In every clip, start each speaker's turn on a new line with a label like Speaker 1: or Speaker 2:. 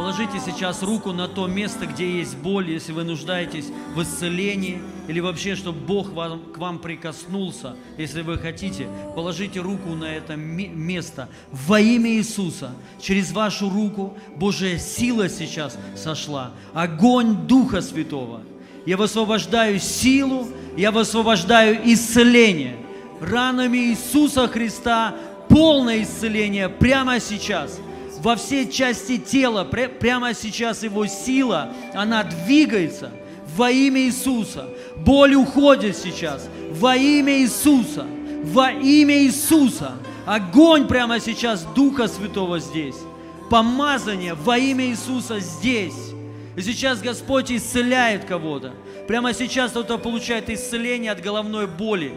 Speaker 1: Положите сейчас руку на то место, где есть боль, если вы нуждаетесь в исцелении, или вообще, чтобы Бог вам, к вам прикоснулся, если вы хотите, положите руку на это место во имя Иисуса. Через вашу руку Божья сила сейчас сошла, огонь Духа Святого. Я высвобождаю силу, я высвобождаю исцеление. Ранами Иисуса Христа полное исцеление прямо сейчас – во все части тела, прямо сейчас его сила, она двигается во имя Иисуса. Боль уходит сейчас во имя Иисуса. Во имя Иисуса. Огонь прямо сейчас Духа Святого здесь. Помазание во имя Иисуса здесь. И сейчас Господь исцеляет кого-то. Прямо сейчас кто-то получает исцеление от головной боли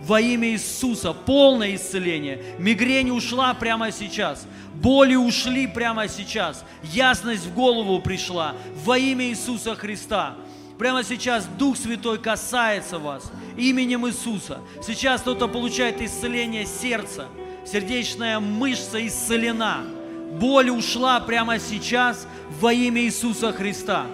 Speaker 1: во имя Иисуса, полное исцеление. Мигрень ушла прямо сейчас. Боли ушли прямо сейчас. Ясность в голову пришла во имя Иисуса Христа. Прямо сейчас Дух Святой касается вас именем Иисуса. Сейчас кто-то получает исцеление сердца. Сердечная мышца исцелена. Боль ушла прямо сейчас во имя Иисуса Христа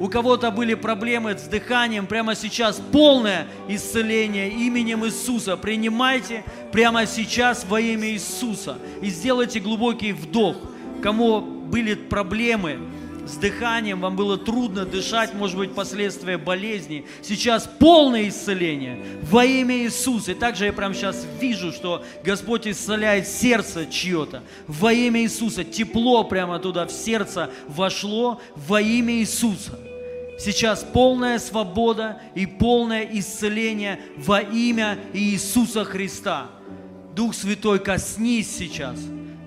Speaker 1: у кого-то были проблемы с дыханием, прямо сейчас полное исцеление именем Иисуса. Принимайте прямо сейчас во имя Иисуса и сделайте глубокий вдох. Кому были проблемы с дыханием, вам было трудно дышать, может быть, последствия болезни. Сейчас полное исцеление во имя Иисуса. И также я прямо сейчас вижу, что Господь исцеляет сердце чье-то. Во имя Иисуса. Тепло прямо туда в сердце вошло во имя Иисуса. Сейчас полная свобода и полное исцеление во имя Иисуса Христа. Дух Святой, коснись сейчас.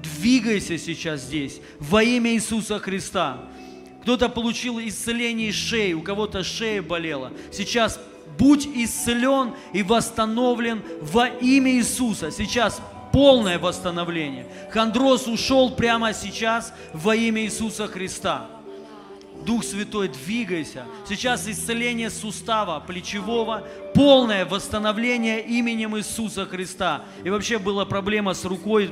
Speaker 1: Двигайся сейчас здесь во имя Иисуса Христа. Кто-то получил исцеление шеи, у кого-то шея болела. Сейчас будь исцелен и восстановлен во имя Иисуса. Сейчас полное восстановление. Хондроз ушел прямо сейчас во имя Иисуса Христа. Дух Святой, двигайся. Сейчас исцеление сустава плечевого, полное восстановление именем Иисуса Христа. И вообще была проблема с рукой,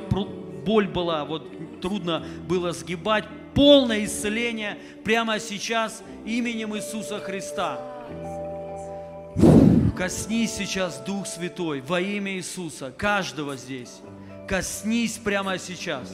Speaker 1: боль была, вот трудно было сгибать. Полное исцеление прямо сейчас именем Иисуса Христа. Коснись сейчас, Дух Святой, во имя Иисуса, каждого здесь. Коснись прямо сейчас.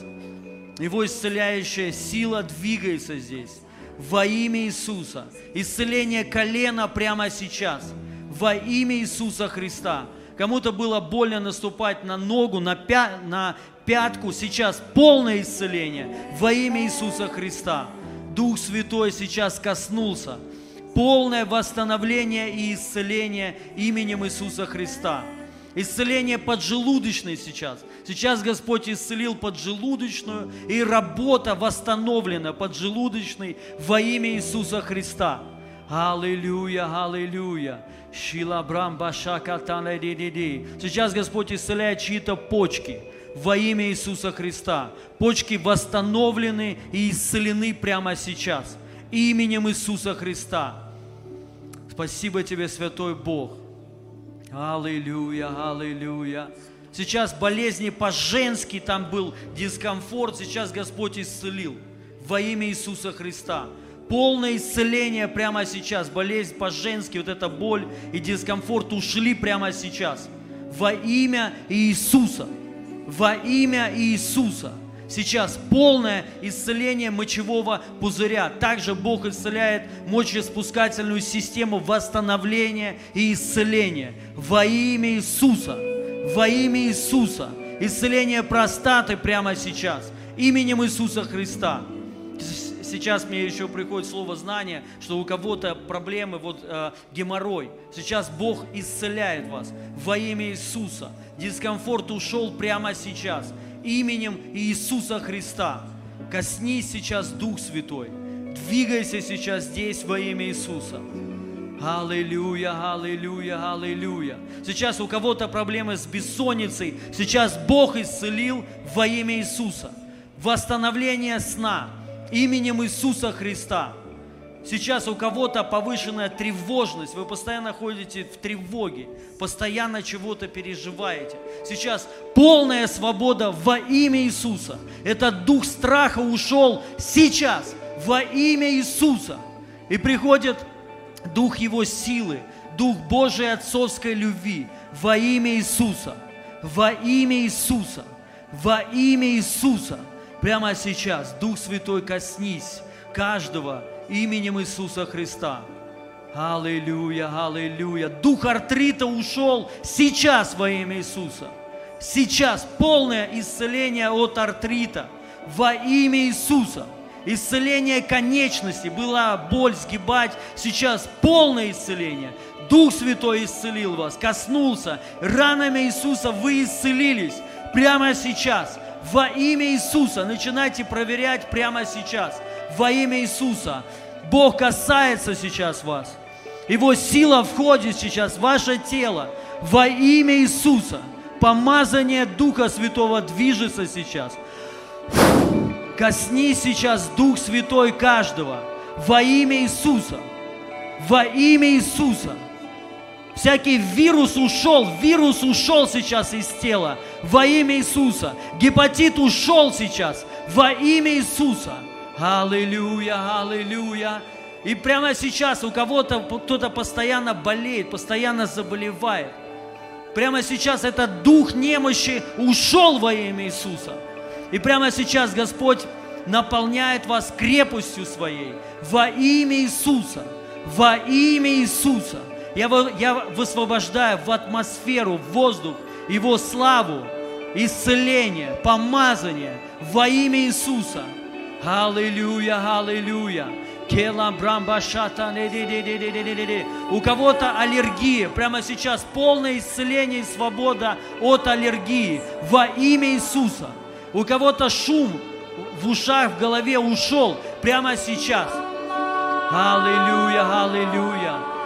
Speaker 1: Его исцеляющая сила двигается здесь во имя Иисуса. Исцеление колена прямо сейчас во имя Иисуса Христа. Кому-то было больно наступать на ногу, на, пя на пятку. Сейчас полное исцеление во имя Иисуса Христа. Дух Святой сейчас коснулся. Полное восстановление и исцеление именем Иисуса Христа. Исцеление поджелудочной сейчас. Сейчас Господь исцелил поджелудочную, и работа восстановлена поджелудочной во имя Иисуса Христа. Аллилуйя, аллилуйя. Сейчас Господь исцеляет чьи-то почки во имя Иисуса Христа. Почки восстановлены и исцелены прямо сейчас именем Иисуса Христа. Спасибо Тебе, Святой Бог. Аллилуйя, аллилуйя. Сейчас болезни по-женски, там был дискомфорт, сейчас Господь исцелил во имя Иисуса Христа. Полное исцеление прямо сейчас. Болезнь по-женски, вот эта боль и дискомфорт ушли прямо сейчас. Во имя Иисуса. Во имя Иисуса. Сейчас полное исцеление мочевого пузыря. Также Бог исцеляет мочеспускательную систему восстановления и исцеления во имя Иисуса. Во имя Иисуса. Исцеление простаты прямо сейчас. Именем Иисуса Христа. Сейчас мне еще приходит слово знание, что у кого-то проблемы, вот э, геморрой. Сейчас Бог исцеляет вас во имя Иисуса. Дискомфорт ушел прямо сейчас именем Иисуса Христа. Коснись сейчас, Дух Святой. Двигайся сейчас здесь во имя Иисуса. Аллилуйя, аллилуйя, аллилуйя. Сейчас у кого-то проблемы с бессонницей. Сейчас Бог исцелил во имя Иисуса. Восстановление сна именем Иисуса Христа. Сейчас у кого-то повышенная тревожность, вы постоянно ходите в тревоге, постоянно чего-то переживаете. Сейчас полная свобода во имя Иисуса. Этот дух страха ушел сейчас во имя Иисуса. И приходит Дух Его силы, Дух Божией отцовской любви во имя Иисуса. Во имя Иисуса. Во имя Иисуса. Прямо сейчас, Дух Святой, коснись каждого именем Иисуса Христа. Аллилуйя, аллилуйя. Дух артрита ушел сейчас во имя Иисуса. Сейчас полное исцеление от артрита во имя Иисуса. Исцеление конечности, была боль сгибать, сейчас полное исцеление. Дух Святой исцелил вас, коснулся. Ранами Иисуса вы исцелились прямо сейчас. Во имя Иисуса начинайте проверять прямо сейчас. Во имя Иисуса. Бог касается сейчас вас. Его сила входит сейчас в ваше тело. Во имя Иисуса. Помазание Духа Святого движется сейчас. Косни сейчас Дух Святой каждого. Во имя Иисуса. Во имя Иисуса. Всякий вирус ушел, вирус ушел сейчас из тела во имя Иисуса. Гепатит ушел сейчас во имя Иисуса. Аллилуйя, аллилуйя. И прямо сейчас у кого-то кто-то постоянно болеет, постоянно заболевает. Прямо сейчас этот дух немощи ушел во имя Иисуса. И прямо сейчас Господь наполняет вас крепостью своей во имя Иисуса. Во имя Иисуса. Я, я высвобождаю в атмосферу, в воздух Его славу, исцеление, помазание во имя Иисуса. Аллилуйя, аллилуйя. У кого-то аллергия, прямо сейчас полное исцеление и свобода от аллергии во имя Иисуса. У кого-то шум в ушах, в голове ушел прямо сейчас. Аллилуйя, аллилуйя.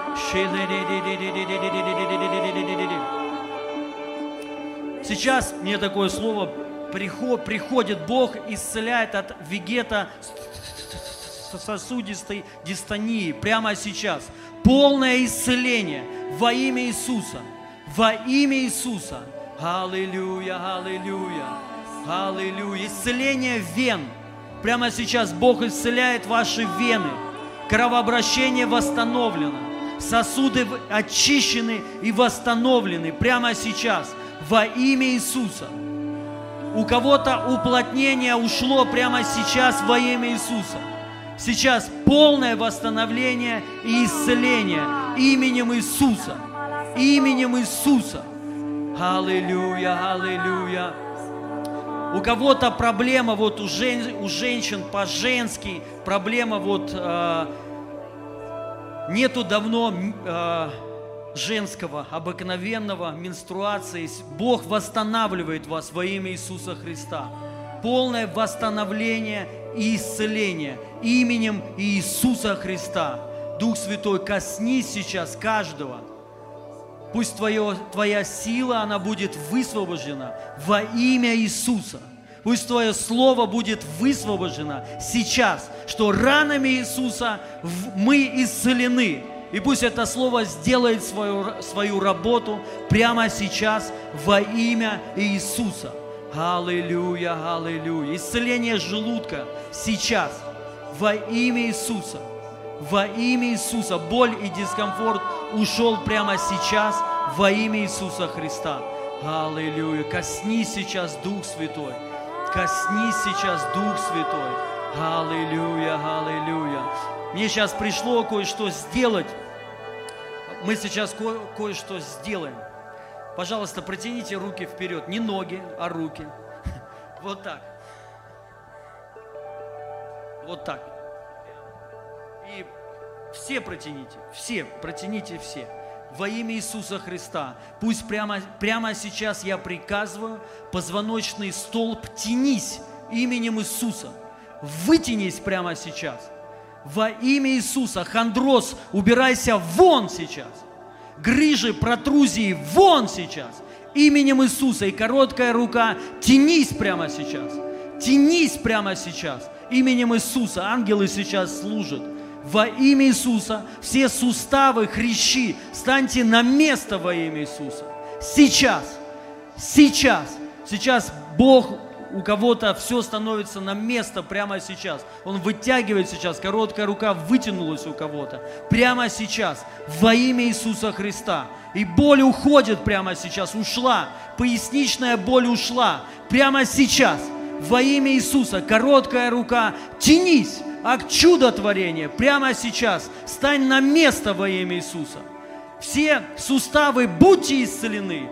Speaker 1: Сейчас мне такое слово приход, приходит Бог, исцеляет от вегета сосудистой дистонии прямо сейчас. Полное исцеление во имя Иисуса. Во имя Иисуса. Аллилуйя, аллилуйя, аллилуйя. Исцеление вен. Прямо сейчас Бог исцеляет ваши вены. Кровообращение восстановлено сосуды очищены и восстановлены прямо сейчас во имя Иисуса. У кого-то уплотнение ушло прямо сейчас во имя Иисуса. Сейчас полное восстановление и исцеление именем Иисуса. Именем Иисуса. Аллилуйя, аллилуйя. У кого-то проблема вот у, жен, у женщин по-женски, проблема вот э, Нету давно э, женского, обыкновенного менструации. Бог восстанавливает вас во имя Иисуса Христа. Полное восстановление и исцеление именем Иисуса Христа. Дух Святой, коснись сейчас каждого. Пусть твое, твоя сила, она будет высвобождена во имя Иисуса. Пусть Твое Слово будет высвобождено сейчас, что ранами Иисуса мы исцелены. И пусть это Слово сделает свою, свою работу прямо сейчас во имя Иисуса. Аллилуйя, аллилуйя. Исцеление желудка сейчас во имя Иисуса. Во имя Иисуса. Боль и дискомфорт ушел прямо сейчас во имя Иисуса Христа. Аллилуйя. Коснись сейчас Дух Святой. Коснись сейчас, Дух Святой. Аллилуйя, аллилуйя. Мне сейчас пришло кое-что сделать. Мы сейчас ко- кое-что сделаем. Пожалуйста, протяните руки вперед. Не ноги, а руки. Вот так. Вот так. И все протяните. Все. Протяните все во имя Иисуса Христа. Пусть прямо, прямо сейчас я приказываю, позвоночный столб, тянись именем Иисуса. Вытянись прямо сейчас. Во имя Иисуса. Хондроз, убирайся вон сейчас. Грыжи, протрузии, вон сейчас. Именем Иисуса. И короткая рука, тянись прямо сейчас. Тянись прямо сейчас. Именем Иисуса. Ангелы сейчас служат во имя Иисуса, все суставы, хрящи, станьте на место во имя Иисуса. Сейчас, сейчас, сейчас Бог у кого-то все становится на место прямо сейчас. Он вытягивает сейчас, короткая рука вытянулась у кого-то. Прямо сейчас, во имя Иисуса Христа. И боль уходит прямо сейчас, ушла. Поясничная боль ушла. Прямо сейчас, во имя Иисуса, короткая рука, тянись, акт чудотворения прямо сейчас. Стань на место во имя Иисуса. Все суставы будьте исцелены.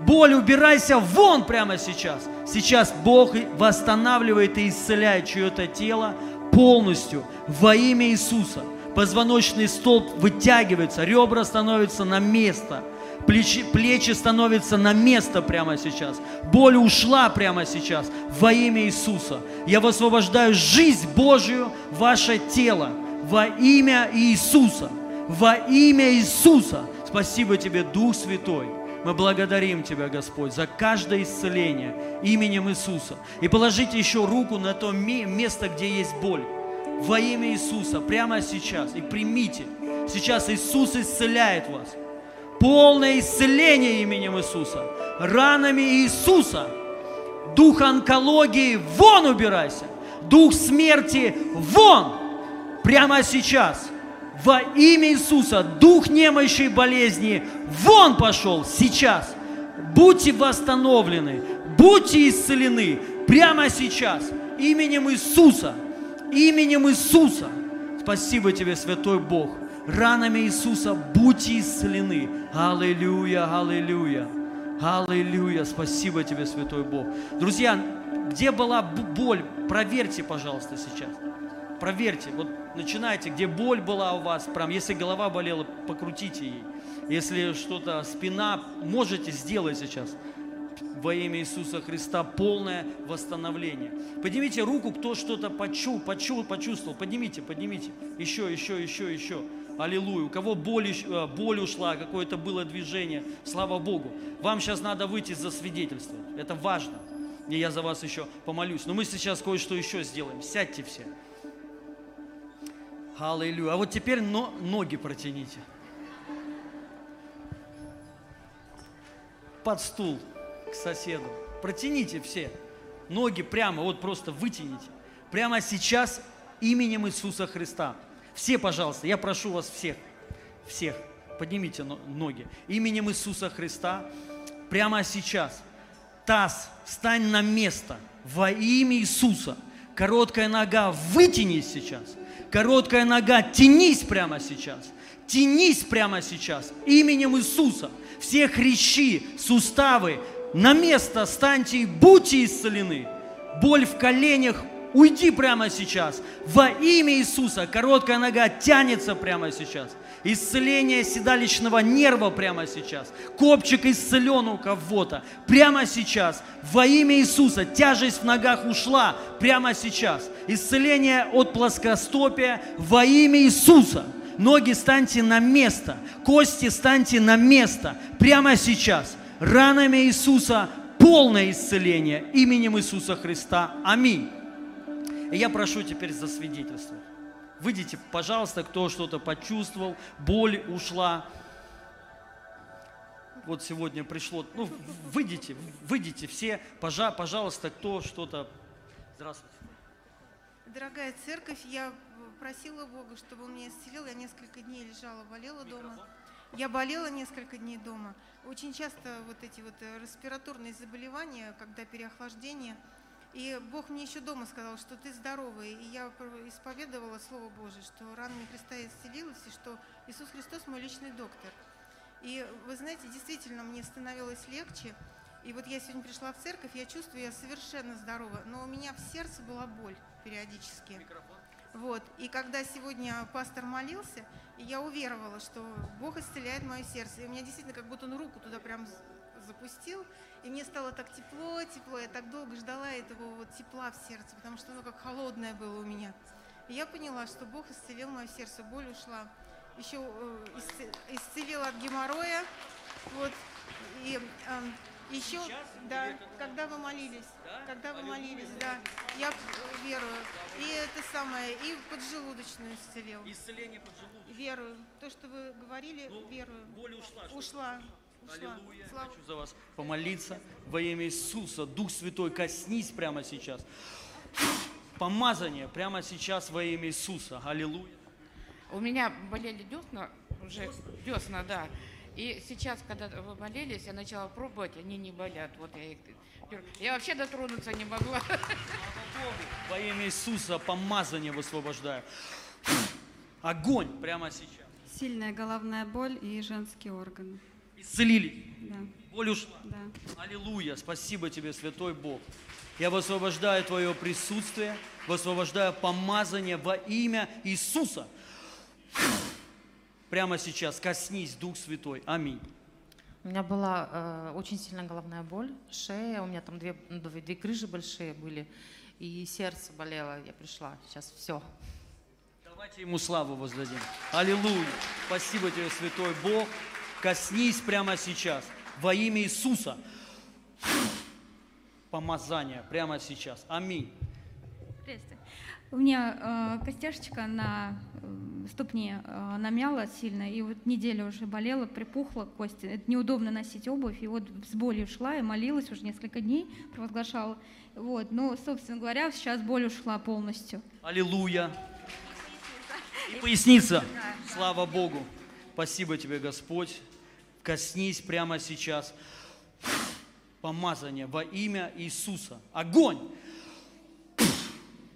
Speaker 1: Боль, убирайся вон прямо сейчас. Сейчас Бог восстанавливает и исцеляет чье-то тело полностью во имя Иисуса. Позвоночный столб вытягивается, ребра становятся на место, плечи, плечи становятся на место прямо сейчас. Боль ушла прямо сейчас во имя Иисуса. Я высвобождаю жизнь Божию ваше тело во имя Иисуса. Во имя Иисуса. Спасибо тебе, Дух Святой. Мы благодарим Тебя, Господь, за каждое исцеление именем Иисуса. И положите еще руку на то место, где есть боль. Во имя Иисуса, прямо сейчас. И примите. Сейчас Иисус исцеляет вас. Полное исцеление именем Иисуса. Ранами Иисуса. Дух онкологии, вон убирайся. Дух смерти, вон. Прямо сейчас во имя Иисуса, дух немощи и болезни, вон пошел сейчас. Будьте восстановлены, будьте исцелены прямо сейчас, именем Иисуса, именем Иисуса. Спасибо тебе, Святой Бог. Ранами Иисуса будьте исцелены. Аллилуйя, аллилуйя. Аллилуйя. Спасибо тебе, Святой Бог. Друзья, где была боль, проверьте, пожалуйста, сейчас. Проверьте, вот начинайте, где боль была у вас, прям, если голова болела, покрутите ей. Если что-то, спина, можете сделать сейчас во имя Иисуса Христа полное восстановление. Поднимите руку, кто что-то почул, почул, почувствовал. Поднимите, поднимите. Еще, еще, еще, еще. Аллилуйя. У кого боль, э, боль ушла, какое-то было движение. Слава Богу. Вам сейчас надо выйти за свидетельство. Это важно. И я за вас еще помолюсь. Но мы сейчас кое-что еще сделаем. Сядьте все. Аллилуйя. А вот теперь но, ноги протяните. Под стул к соседу. Протяните все. Ноги прямо, вот просто вытяните. Прямо сейчас именем Иисуса Христа. Все, пожалуйста, я прошу вас всех, всех, поднимите ноги. Именем Иисуса Христа прямо сейчас. Таз, стань на место во имя Иисуса. Короткая нога, вытянись сейчас – Короткая нога, тянись прямо сейчас. Тянись прямо сейчас именем Иисуса. Все хрящи, суставы на место станьте и будьте исцелены. Боль в коленях, уйди прямо сейчас. Во имя Иисуса короткая нога тянется прямо сейчас. Исцеление седалищного нерва прямо сейчас. Копчик исцелен у кого-то. Прямо сейчас. Во имя Иисуса тяжесть в ногах ушла прямо сейчас. Исцеление от плоскостопия во имя Иисуса. Ноги станьте на место. Кости станьте на место. Прямо сейчас. Ранами Иисуса полное исцеление именем Иисуса Христа. Аминь. И я прошу теперь за свидетельство. Выйдите, пожалуйста, кто что-то почувствовал, боль ушла. Вот сегодня пришло, ну, выйдите, выйдите все, пожалуйста, кто что-то. Здравствуйте.
Speaker 2: Дорогая церковь, я просила Бога, чтобы он меня исцелил. Я несколько дней лежала, болела Микрофон. дома. Я болела несколько дней дома. Очень часто вот эти вот э, респираторные заболевания, когда переохлаждение – и Бог мне еще дома сказал, что ты здоровый. И я исповедовала Слово Божие, что ранами Христа исцелилась, и что Иисус Христос мой личный доктор. И вы знаете, действительно, мне становилось легче. И вот я сегодня пришла в церковь, я чувствую, я совершенно здорова, но у меня в сердце была боль периодически. Микрофон. Вот. И когда сегодня пастор молился, я уверовала, что Бог исцеляет мое сердце. И у меня действительно как будто он руку туда прям запустил, и мне стало так тепло, тепло. Я так долго ждала этого вот тепла в сердце, потому что оно как холодное было у меня. И я поняла, что Бог исцелил мое сердце, боль ушла. Еще э, исцелил от геморроя. Вот. И э, еще, Сейчас да, когда вы молились, да? когда вы молились, да, я верую. И это самое, и поджелудочную исцелил.
Speaker 1: Исцеление поджелудочной.
Speaker 2: Верую. То, что вы говорили, ну, верую.
Speaker 1: Боль ушла.
Speaker 2: Ушла ушла.
Speaker 1: Аллилуйя.
Speaker 2: Слава
Speaker 1: Хочу за вас помолиться во имя Иисуса. Дух Святой, коснись прямо сейчас. Помазание прямо сейчас во имя Иисуса. Аллилуйя.
Speaker 3: У меня болели десна, уже десна, да. И сейчас, когда вы болелись, я начала пробовать, они не болят. Вот я их... Я вообще дотронуться не могла.
Speaker 1: Во имя Иисуса помазание высвобождаю. Огонь прямо сейчас.
Speaker 4: Сильная головная боль и женские органы.
Speaker 1: Исцелились.
Speaker 4: Да,
Speaker 1: Боль ушла.
Speaker 4: да.
Speaker 1: Аллилуйя. Спасибо тебе, Святой Бог. Я высвобождаю Твое присутствие, высвобождаю помазание во имя Иисуса. Прямо сейчас коснись, Дух Святой. Аминь.
Speaker 5: У меня была э, очень сильная головная боль, шея, у меня там две, две, две грыжи большие были, и сердце болело. Я пришла, сейчас все.
Speaker 1: Давайте ему славу воздадим. Аллилуйя. Спасибо тебе, Святой Бог. Коснись прямо сейчас во имя Иисуса. Помазание прямо сейчас. Аминь.
Speaker 6: Приветствую. У меня э, костяшечка на э, ступне э, намяла сильно, и вот неделю уже болела, припухла кость. Это неудобно носить обувь, и вот с болью шла и молилась уже несколько дней, провозглашала. Вот, но, собственно говоря, сейчас боль ушла полностью.
Speaker 1: Аллилуйя. И поясница. Слава Богу. Спасибо тебе, Господь. Коснись прямо сейчас. Помазание во имя Иисуса. Огонь.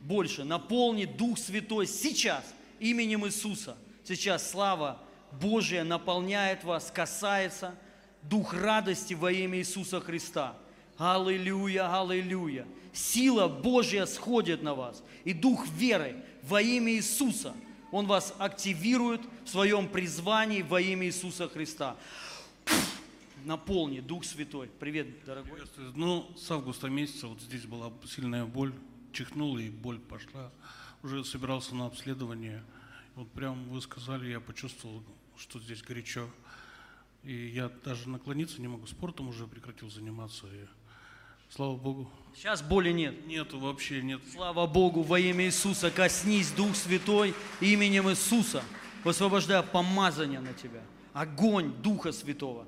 Speaker 1: Больше наполни Дух Святой сейчас именем Иисуса. Сейчас слава Божия наполняет вас, касается Дух радости во имя Иисуса Христа. Аллилуйя, аллилуйя. Сила Божья сходит на вас. И Дух веры во имя Иисуса. Он вас активирует в своем призвании во имя Иисуса Христа. Наполни, Дух Святой. Привет, дорогой.
Speaker 7: Приветствую. Ну, с августа месяца вот здесь была сильная боль, чихнул и боль пошла. Уже собирался на обследование. Вот прям вы сказали, я почувствовал, что здесь горячо. И я даже наклониться не могу. Спортом уже прекратил заниматься. И, слава Богу.
Speaker 1: Сейчас боли нет.
Speaker 7: Нету вообще, нет.
Speaker 1: Слава Богу, во имя Иисуса, коснись, Дух Святой, именем Иисуса. Высвобождаю помазание на тебя. Огонь Духа Святого.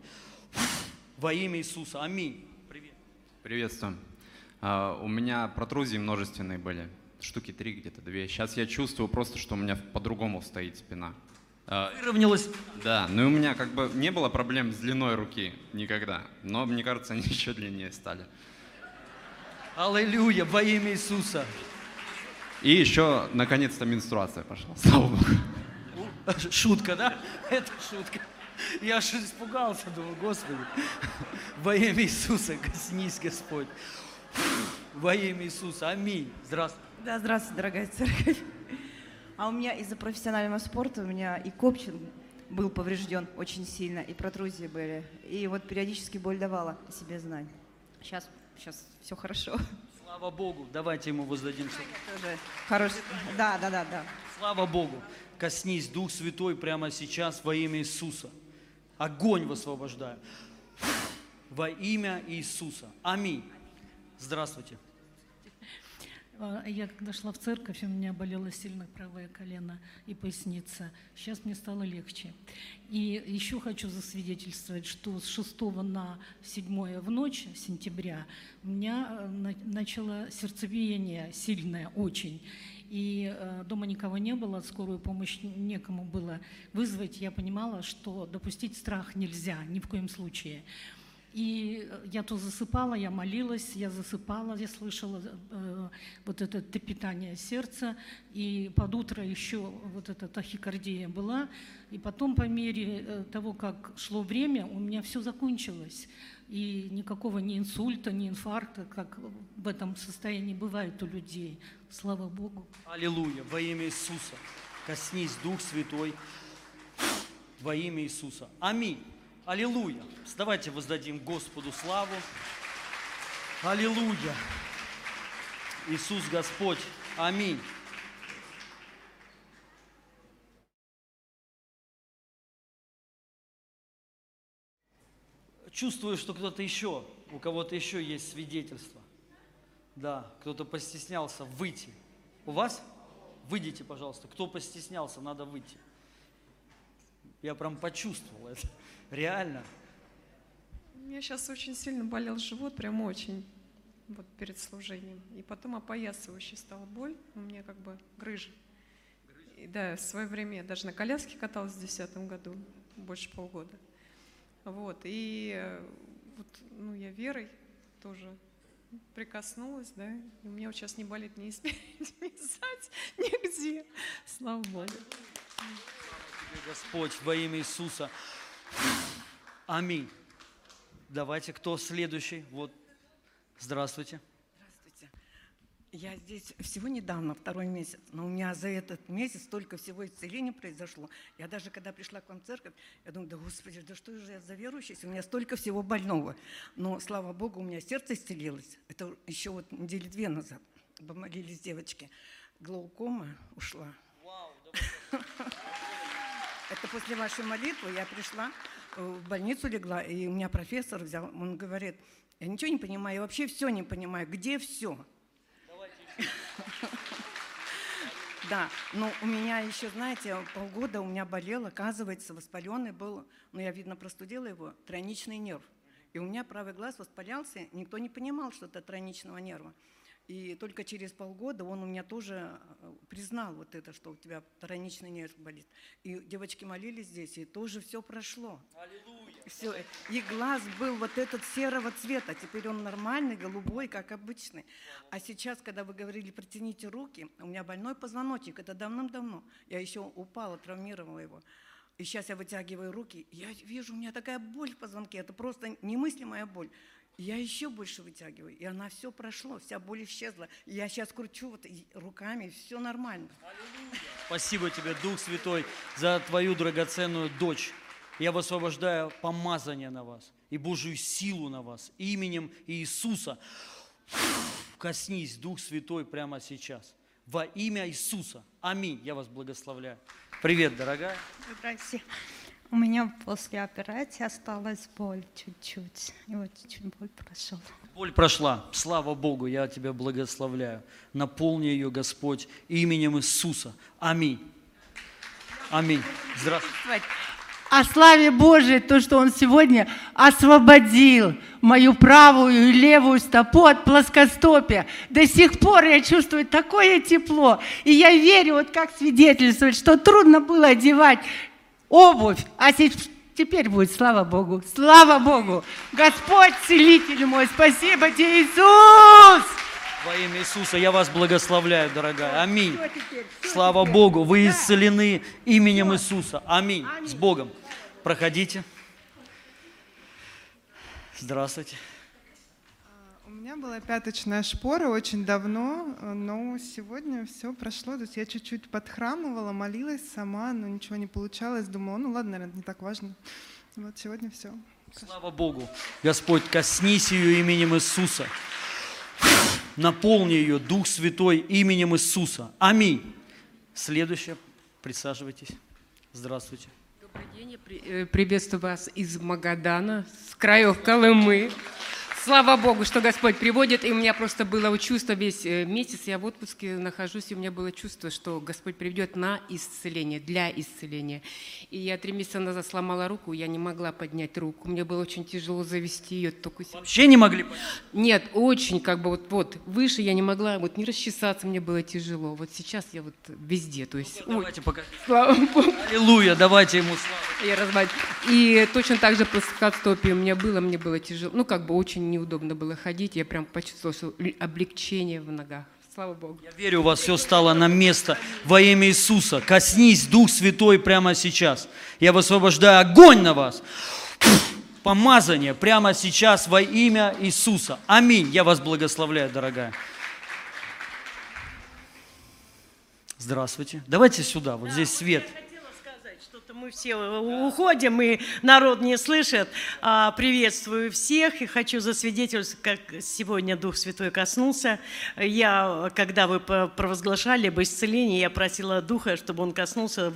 Speaker 1: Во имя Иисуса. Аминь. Привет.
Speaker 8: Приветствую. А, У меня протрузии множественные были, штуки три где-то, две. Сейчас я чувствую просто, что у меня по-другому стоит спина. А,
Speaker 1: Выровнялась.
Speaker 8: Да, ну и у меня как бы не было проблем с длиной руки никогда, но мне кажется, они еще длиннее стали.
Speaker 1: Аллилуйя, во имя Иисуса.
Speaker 8: И еще, наконец-то, менструация пошла, слава богу.
Speaker 1: Шутка, да? Это шутка. Я аж испугался, думал, Господи. Во имя Иисуса, коснись, Господь. Во имя Иисуса. Аминь. Здравствуй.
Speaker 9: Да, здравствуйте, дорогая церковь. А у меня из-за профессионального спорта у меня и копчин был поврежден очень сильно, и протрузии были. И вот периодически боль давала о себе знать. Сейчас, сейчас все хорошо.
Speaker 1: Слава Богу. Давайте ему воздадим.
Speaker 9: Тоже хороший. Да, да, да, да.
Speaker 1: Слава Богу. Коснись, Дух Святой, прямо сейчас во имя Иисуса. Огонь высвобождаю. Во имя Иисуса. Аминь. Здравствуйте.
Speaker 10: А, Я когда шла в церковь, у меня болело сильно правое колено и поясница. Сейчас мне стало легче. И еще хочу засвидетельствовать, что с 6 на 7 в ночь сентября у меня э, на- начало сердцебиение сильное очень. И э, дома никого не было, скорую помощь некому было вызвать. Я понимала, что допустить страх нельзя ни в коем случае. И э, я то засыпала, я молилась, я засыпала, я слышала э, вот это трепетание сердца, и под утро еще вот эта тахикардия была, и потом по мере э, того, как шло время, у меня все закончилось, и никакого ни инсульта, ни инфаркта, как в этом состоянии бывает у людей. Слава Богу.
Speaker 1: Аллилуйя. Во имя Иисуса. Коснись, Дух Святой. Во имя Иисуса. Аминь. Аллилуйя. Давайте воздадим Господу славу. Аллилуйя. Иисус Господь. Аминь. Чувствую, что кто-то еще, у кого-то еще есть свидетельство. Да, кто-то постеснялся выйти. У вас? Выйдите, пожалуйста. Кто постеснялся, надо выйти. Я прям почувствовал это. Реально.
Speaker 11: У меня сейчас очень сильно болел живот, прям очень, вот перед служением. И потом опоясывающей стала боль, у меня как бы грыжа. И, да, в свое время я даже на коляске каталась в 2010 году, больше полгода. Вот, и э, вот, ну, я верой тоже прикоснулась, да, и у меня вот сейчас не болит ни спереди, ни сзади, нигде. Слава Богу.
Speaker 1: Тебе, Господь, во имя Иисуса. Аминь. Давайте, кто следующий? Вот. Здравствуйте.
Speaker 12: Здравствуйте. Я здесь всего недавно, второй месяц, но у меня за этот месяц столько всего исцеления произошло. Я даже когда пришла к вам в церковь, я думаю, да господи, да что же я за верующий, у меня столько всего больного. Но, слава Богу, у меня сердце исцелилось. Это еще вот недели две назад. Помолились девочки. Глаукома ушла. Это после вашей молитвы я пришла, э, в больницу легла, и у меня профессор взял, он говорит, я ничего не понимаю, я вообще все не понимаю, где все? Да, но у меня еще, знаете, полгода у меня болел, оказывается, воспаленный был, ну я, видно, простудила его, тройничный нерв. И у меня правый глаз воспалялся, никто не понимал, что это тройничного нерва. И только через полгода он у меня тоже э, признал вот это, что у тебя тройничный нерв болит. И девочки молились здесь, и тоже все прошло. Все. И глаз был вот этот серого цвета, теперь он нормальный, голубой, как обычный. А сейчас, когда вы говорили, протяните руки, у меня больной позвоночник, это давным-давно. Я еще упала, травмировала его. И сейчас я вытягиваю руки, я вижу, у меня такая боль в позвонке, это просто немыслимая боль. Я еще больше вытягиваю, и она все прошло, вся боль исчезла. Я сейчас кручу вот руками, все нормально.
Speaker 1: Спасибо тебе, Дух Святой, за твою драгоценную дочь. Я высвобождаю помазание на вас и Божию силу на вас именем Иисуса. Коснись, Дух Святой, прямо сейчас. Во имя Иисуса. Аминь. Я вас благословляю. Привет, дорогая.
Speaker 13: Здрасте. У меня после операции осталась боль чуть-чуть. И вот чуть боль прошла.
Speaker 1: Боль прошла. Слава Богу, я тебя благословляю. Наполни ее, Господь, именем Иисуса. Аминь. Аминь. Здравствуйте.
Speaker 14: О славе Божией, то, что Он сегодня освободил мою правую и левую стопу от плоскостопия. До сих пор я чувствую такое тепло. И я верю, вот как свидетельствовать, что трудно было одевать обувь, а теперь будет, слава Богу, слава Богу. Господь, целитель мой, спасибо тебе, Иисус!
Speaker 1: Во имя Иисуса я вас благословляю, дорогая. Аминь. Слава Богу, вы исцелены именем Иисуса. Аминь. С Богом. Проходите. Здравствуйте.
Speaker 15: У меня была пяточная шпора очень давно, но сегодня все прошло. То есть я чуть-чуть подхрамывала, молилась сама, но ничего не получалось. Думала, ну ладно, наверное, не так важно. Вот сегодня все.
Speaker 1: Слава Богу. Господь, коснись ее именем Иисуса. Наполни ее, Дух Святой, именем Иисуса. Аминь. Следующее. Присаживайтесь. Здравствуйте.
Speaker 16: Добрый день. Я приветствую вас из Магадана, с краев Колымы. Слава Богу, что Господь приводит. И у меня просто было чувство весь э, месяц, я в отпуске нахожусь, и у меня было чувство, что Господь приведет на исцеление, для исцеления. И я три месяца назад сломала руку, я не могла поднять руку. Мне было очень тяжело завести ее. Только...
Speaker 1: Вообще не могли
Speaker 16: Нет, очень как бы вот, вот выше я не могла, вот не расчесаться мне было тяжело. Вот сейчас я вот везде, то есть...
Speaker 1: Ну, давайте пока.
Speaker 16: Слава Богу.
Speaker 1: Аллилуйя, давайте ему славу.
Speaker 16: Я размать. И точно так же плоскостопие у меня было, мне было тяжело. Ну, как бы очень неудобно было ходить. Я прям почувствовала что облегчение в ногах. Слава Богу.
Speaker 1: Я верю, у вас все стало на место во имя Иисуса. Коснись, Дух Святой, прямо сейчас. Я высвобождаю огонь на вас. Помазание прямо сейчас во имя Иисуса. Аминь. Я вас благословляю, дорогая. Здравствуйте. Давайте сюда, вот здесь свет.
Speaker 17: Что-то мы все уходим, и народ не слышит. А, приветствую всех и хочу засвидетельствовать, как сегодня Дух Святой коснулся. Я, когда вы провозглашали об исцелении, я просила Духа, чтобы Он коснулся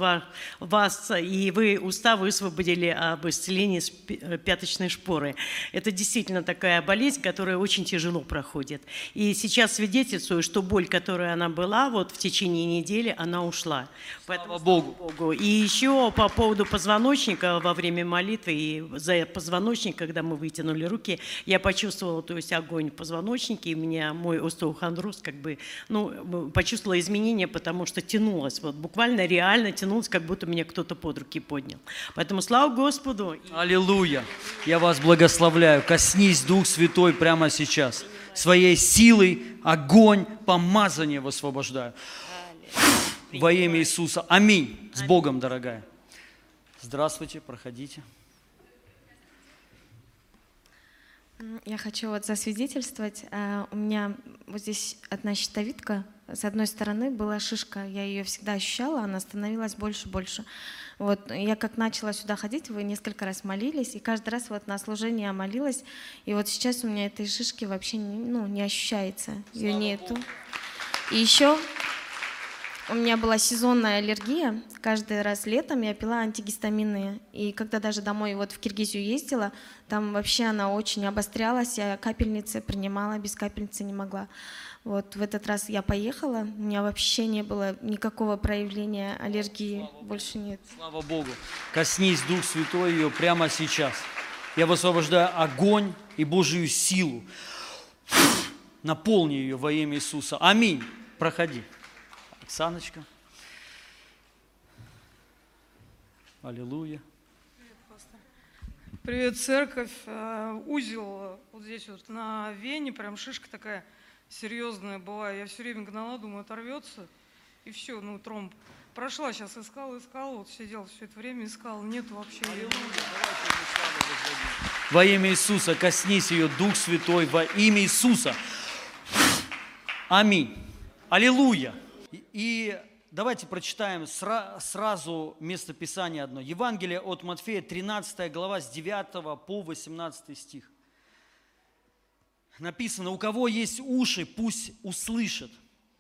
Speaker 17: вас, и вы уста высвободили об исцелении с пяточной шпоры. Это действительно такая болезнь, которая очень тяжело проходит. И сейчас свидетельствую, что боль, которая она была, вот в течение недели, она ушла.
Speaker 1: Слава Богу.
Speaker 17: Богу. И еще еще по поводу позвоночника во время молитвы и за позвоночник, когда мы вытянули руки, я почувствовала, то есть огонь в позвоночнике, и у меня мой остеохондроз как бы, ну, почувствовала изменения, потому что тянулась, вот буквально реально тянулась, как будто меня кто-то под руки поднял. Поэтому слава Господу.
Speaker 1: Аллилуйя. Я вас благословляю. Коснись, Дух Святой, прямо сейчас. Своей силой огонь, помазание высвобождаю. Во имя Иисуса. Аминь. С Богом, дорогая. Здравствуйте, проходите.
Speaker 18: Я хочу вот засвидетельствовать. А, У меня вот здесь одна щитовидка. С одной стороны была шишка. Я ее всегда ощущала, она становилась больше, больше. Вот я как начала сюда ходить, вы несколько раз молились, и каждый раз вот на служение я молилась, и вот сейчас у меня этой шишки вообще не, ну, не ощущается, ее нету. И еще у меня была сезонная аллергия. Каждый раз летом я пила антигистаминные. И когда даже домой вот в Киргизию ездила, там вообще она очень обострялась. Я капельницы принимала, без капельницы не могла. Вот в этот раз я поехала, у меня вообще не было никакого проявления аллергии, больше нет.
Speaker 1: Слава Богу. Коснись, Дух Святой, ее прямо сейчас. Я высвобождаю огонь и Божию силу. Наполни ее во имя Иисуса. Аминь. Проходи. Оксаночка. Аллилуйя.
Speaker 19: Привет, церковь. Э, Узел э, вот здесь вот на вене, прям шишка такая серьезная была. Я все время гнала, думаю, оторвется. И все, ну, тромб. Прошла сейчас, искала, искала, вот сидел все это время, искала, нет вообще.
Speaker 1: Во имя Иисуса коснись ее, Дух Святой, во имя Иисуса. Аминь. Аллилуйя. И- давайте прочитаем сра- сразу местописание одно. Евангелие от Матфея, 13 глава, с 9 по 18 стих. Написано, у кого есть уши, пусть услышит.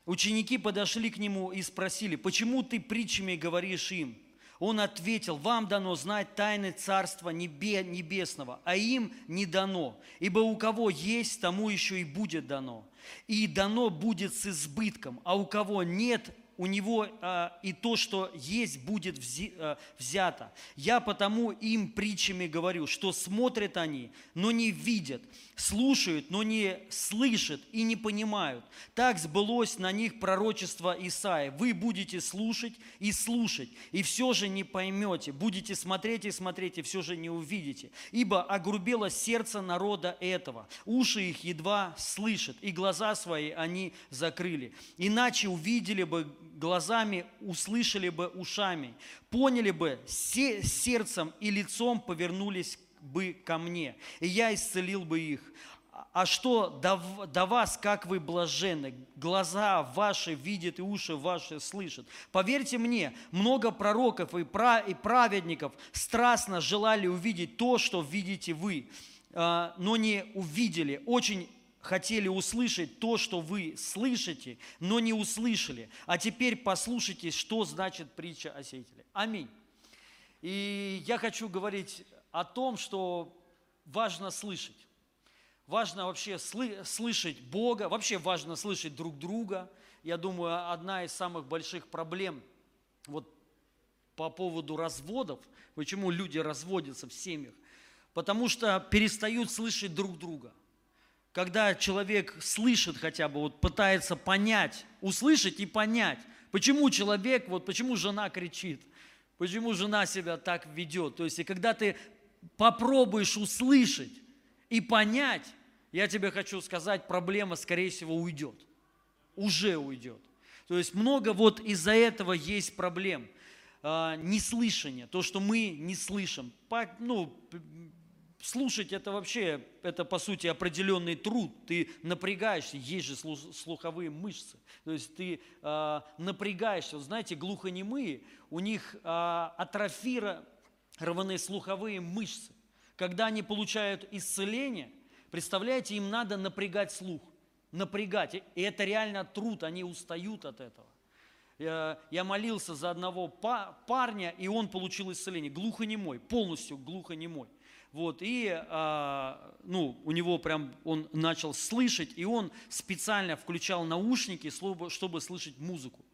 Speaker 1: Ученики подошли к нему и спросили, почему ты притчами говоришь им? Он ответил, вам дано знать тайны Царства Небе- Небесного, а им не дано. Ибо у кого есть, тому еще и будет дано. И дано будет с избытком, а у кого нет, у него а, и то, что есть, будет взи- а, взято. Я потому им притчами говорю, что смотрят они, но не видят, слушают, но не слышат и не понимают. Так сбылось на них пророчество Исаия. Вы будете слушать и слушать, и все же не поймете. Будете смотреть и смотреть, и все же не увидите. Ибо огрубело сердце народа этого. Уши их едва слышат, и глаза свои они закрыли. Иначе увидели бы глазами, услышали бы ушами, поняли бы се- сердцем и лицом повернулись бы ко мне, и я исцелил бы их. А что до, до вас, как вы блаженны, глаза ваши видят и уши ваши слышат. Поверьте мне, много пророков и, пра- и праведников страстно желали увидеть то, что видите вы, а, но не увидели. Очень хотели услышать то, что вы слышите, но не услышали. А теперь послушайте, что значит притча о сеятеле. Аминь. И я хочу говорить о том, что важно слышать. Важно вообще сlı- слышать Бога, вообще важно слышать друг друга. Я думаю, одна из самых больших проблем вот по поводу разводов, почему люди разводятся в семьях, потому что перестают слышать друг друга. Когда человек слышит хотя бы, вот пытается понять, услышать и понять, почему человек, вот почему жена кричит, почему жена себя так ведет. То есть, и когда ты попробуешь услышать и понять, я тебе хочу сказать, проблема, скорее всего, уйдет. Уже уйдет. То есть много вот из-за этого есть проблем. А, Неслышание, то, что мы не слышим. Ну, слушать это вообще, это по сути определенный труд. Ты напрягаешься, есть же слу- слуховые мышцы. То есть ты а, напрягаешься. Вот знаете, глухонемые, у них а, атрофированы слуховые мышцы. Когда они получают исцеление, представляете, им надо напрягать слух. Напрягать. И это реально труд, они устают от этого. Я, я молился за одного па- парня, и он получил исцеление. Глухонемой, полностью глухонемой. Вот, и, а, ну, у него прям, он начал слышать, и он специально включал наушники, чтобы, слышать музыку.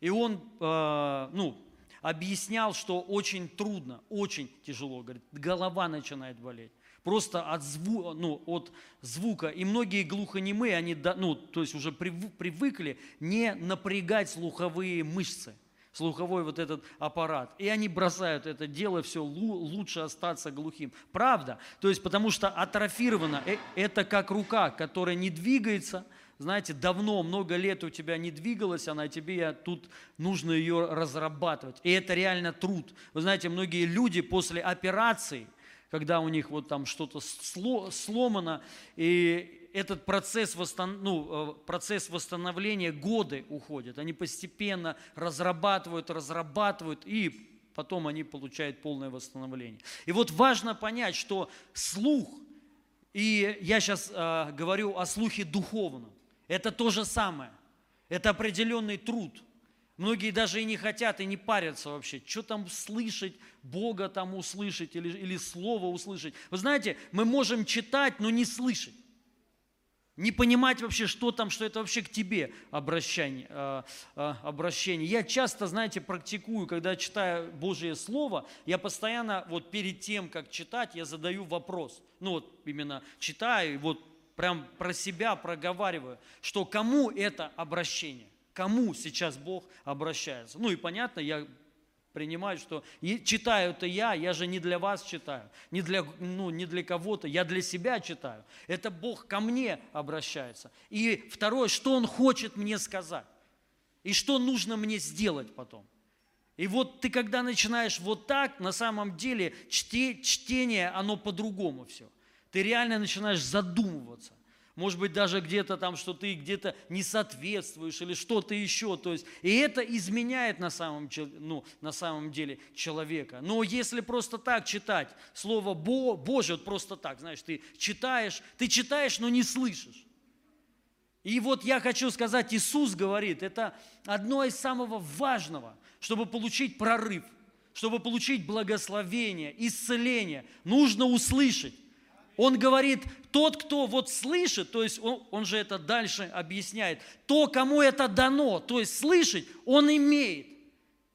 Speaker 1: И он, а, ну, объяснял, что очень трудно, очень тяжело. Говорит, голова начинает болеть. Просто от, зву, ну, от звука. И многие глухонемые, они ну, то есть уже привыкли не напрягать слуховые мышцы слуховой вот этот аппарат. И они бросают это дело, все лучше остаться глухим. Правда. То есть потому что атрофировано. Э, это как рука, которая не двигается, знаете, давно, много лет у тебя не двигалась она, тебе тут нужно ее разрабатывать. И это реально труд. Вы знаете, многие люди после операции, когда у них вот там что-то сломано, и этот процесс, восстан... ну, э, процесс восстановления годы уходит. Они постепенно разрабатывают, разрабатывают, и потом они получают полное восстановление. И вот важно понять, что слух, и я сейчас э, говорю о слухе духовном, это то же самое. Это определенный труд. Многие даже и не хотят, и не парятся вообще. Что там слышать, Бога там услышать или, или Слово услышать. Вы знаете, мы можем читать, но не слышать не понимать вообще, что там, что это вообще к тебе обращение. Э, э, обращение. Я часто, знаете, практикую, когда читаю Божье Слово, я постоянно вот перед тем, как читать, я задаю вопрос. Ну вот именно читаю, вот прям про себя проговариваю, что кому это обращение, кому сейчас Бог обращается. Ну и понятно, я принимают, что читаю это я, я же не для вас читаю, не для, ну, не для кого-то, я для себя читаю. Это Бог ко мне обращается. И второе, что Он хочет мне сказать, и что нужно мне сделать потом. И вот ты, когда начинаешь вот так, на самом деле чте, чтение, оно по-другому все. Ты реально начинаешь задумываться может быть, даже где-то там, что ты где-то не соответствуешь или что-то еще. То есть, и это изменяет на самом, ну, на самом деле человека. Но если просто так читать Слово Бо, Божье, вот просто так, знаешь, ты читаешь, ты читаешь, но не слышишь. И вот я хочу сказать, Иисус говорит, это одно из самого важного, чтобы получить прорыв, чтобы получить благословение, исцеление, нужно услышать. Он говорит, тот, кто вот слышит, то есть он, он же это дальше объясняет, то, кому это дано, то есть слышать, он имеет.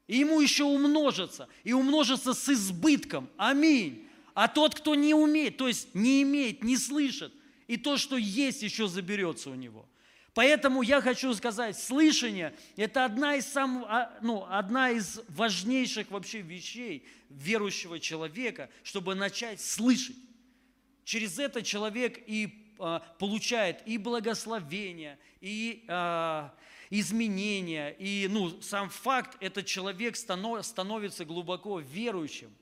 Speaker 1: И ему еще умножится, и умножится с избытком. Аминь. А тот, кто не умеет, то есть не имеет, не слышит, и то, что есть, еще заберется у него. Поэтому я хочу сказать, слышание – это одна из, сам, а, ну, одна из важнейших вообще вещей верующего человека, чтобы начать слышать. Через это человек и а, получает и благословение, и а, изменения, и ну, сам факт, этот человек станов, становится глубоко верующим.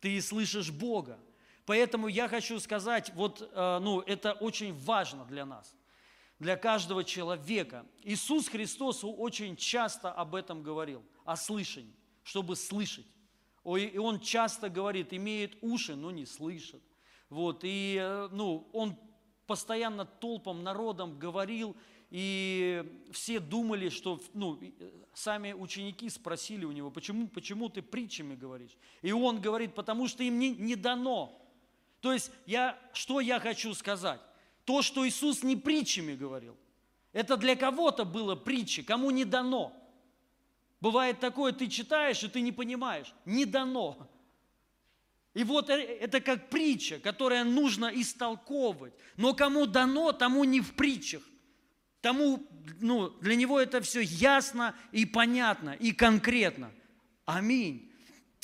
Speaker 1: Ты слышишь Бога. Поэтому я хочу сказать, вот, а, ну, это очень важно для нас, для каждого человека. Иисус Христос очень часто об этом говорил, о слышании, чтобы слышать. И Он часто говорит, имеет уши, но не слышит вот, и э, ну, он постоянно толпам, народом говорил, и все думали, что ну, э, сами ученики спросили у него, почему, почему ты притчами говоришь? И он говорит, потому что им не, не дано. То есть, я, что я хочу сказать? То, что Иисус не притчами говорил, это для кого-то было притчи, кому не дано. Бывает такое, ты читаешь, и ты не понимаешь. Не дано. И вот э, это как притча, которая нужно истолковывать. Но кому дано, тому не в притчах. Тому, ну, для него это все ясно и понятно, и конкретно. Аминь.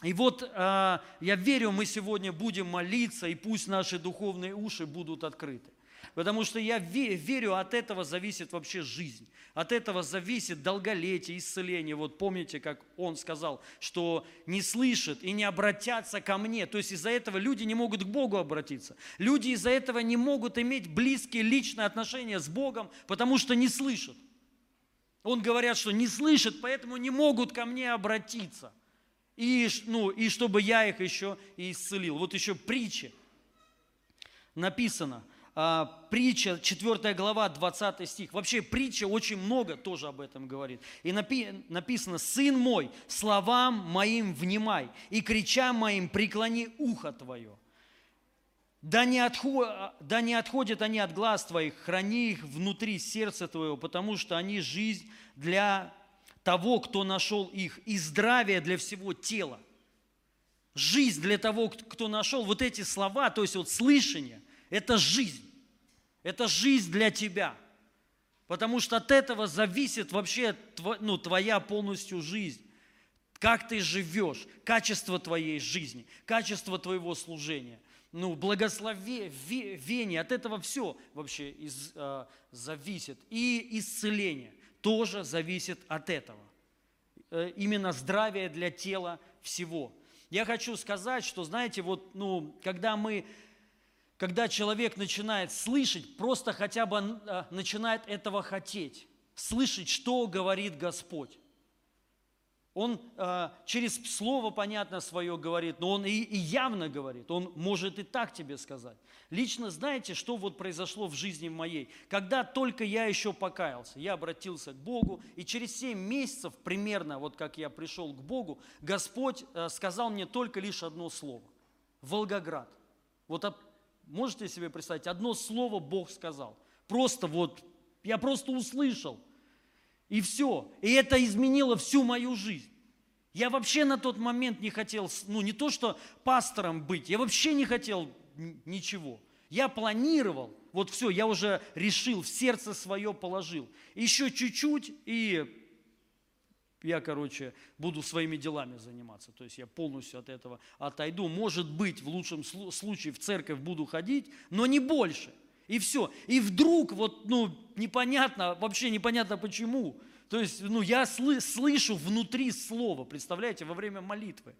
Speaker 1: И вот э, я верю, мы сегодня будем молиться, и пусть наши духовные уши будут открыты. Потому что я верю, от этого зависит вообще жизнь. От этого зависит долголетие, исцеление. Вот помните, как он сказал, что не слышат и не обратятся ко мне. То есть из-за этого люди не могут к Богу обратиться. Люди из-за этого не могут иметь близкие личные отношения с Богом, потому что не слышат. Он говорят, что не слышат, поэтому не могут ко мне обратиться. И, ну, и чтобы я их еще и исцелил. Вот еще притча написано – притча, 4 глава, 20 стих. Вообще притча очень много тоже об этом говорит. И напи- написано, «Сын мой, словам моим внимай, и крича моим преклони ухо твое». Да не, отхо... да не отходят они от глаз твоих, храни их внутри сердца твоего, потому что они жизнь для того, кто нашел их, и здравие для всего тела. Жизнь для того, кто нашел вот эти слова, то есть вот слышание, это жизнь. Это жизнь для тебя. Потому что от этого зависит вообще ну, твоя полностью жизнь. Как ты живешь, качество твоей жизни, качество твоего служения. Ну, благословение, от этого все вообще из, э, зависит. И исцеление тоже зависит от этого. Э, именно здравие для тела всего. Я хочу сказать, что, знаете, вот, ну, когда мы когда человек начинает слышать, просто хотя бы э, начинает этого хотеть, слышать, что говорит Господь. Он э, через слово, понятно, свое говорит, но он и, и явно говорит. Он может и так тебе сказать. Лично знаете, что вот произошло в жизни моей? Когда только я еще покаялся, я обратился к Богу, и через 7 месяцев примерно, вот как я пришел к Богу, Господь э, сказал мне только лишь одно слово. Волгоград. Вот можете себе представить, одно слово Бог сказал. Просто вот, я просто услышал. И все. И это изменило всю мою жизнь. Я вообще на тот момент не хотел, ну не то что пастором быть, я вообще не хотел ничего. Я планировал, вот все, я уже решил, в сердце свое положил. Еще чуть-чуть, и я, короче, буду своими делами заниматься. То есть я полностью от этого отойду. Может быть, в лучшем случае в церковь буду ходить, но не больше – и все. И вдруг, вот, ну, непонятно, вообще непонятно почему. То есть, ну, я сл- слышу внутри слова, представляете, во время молитвы.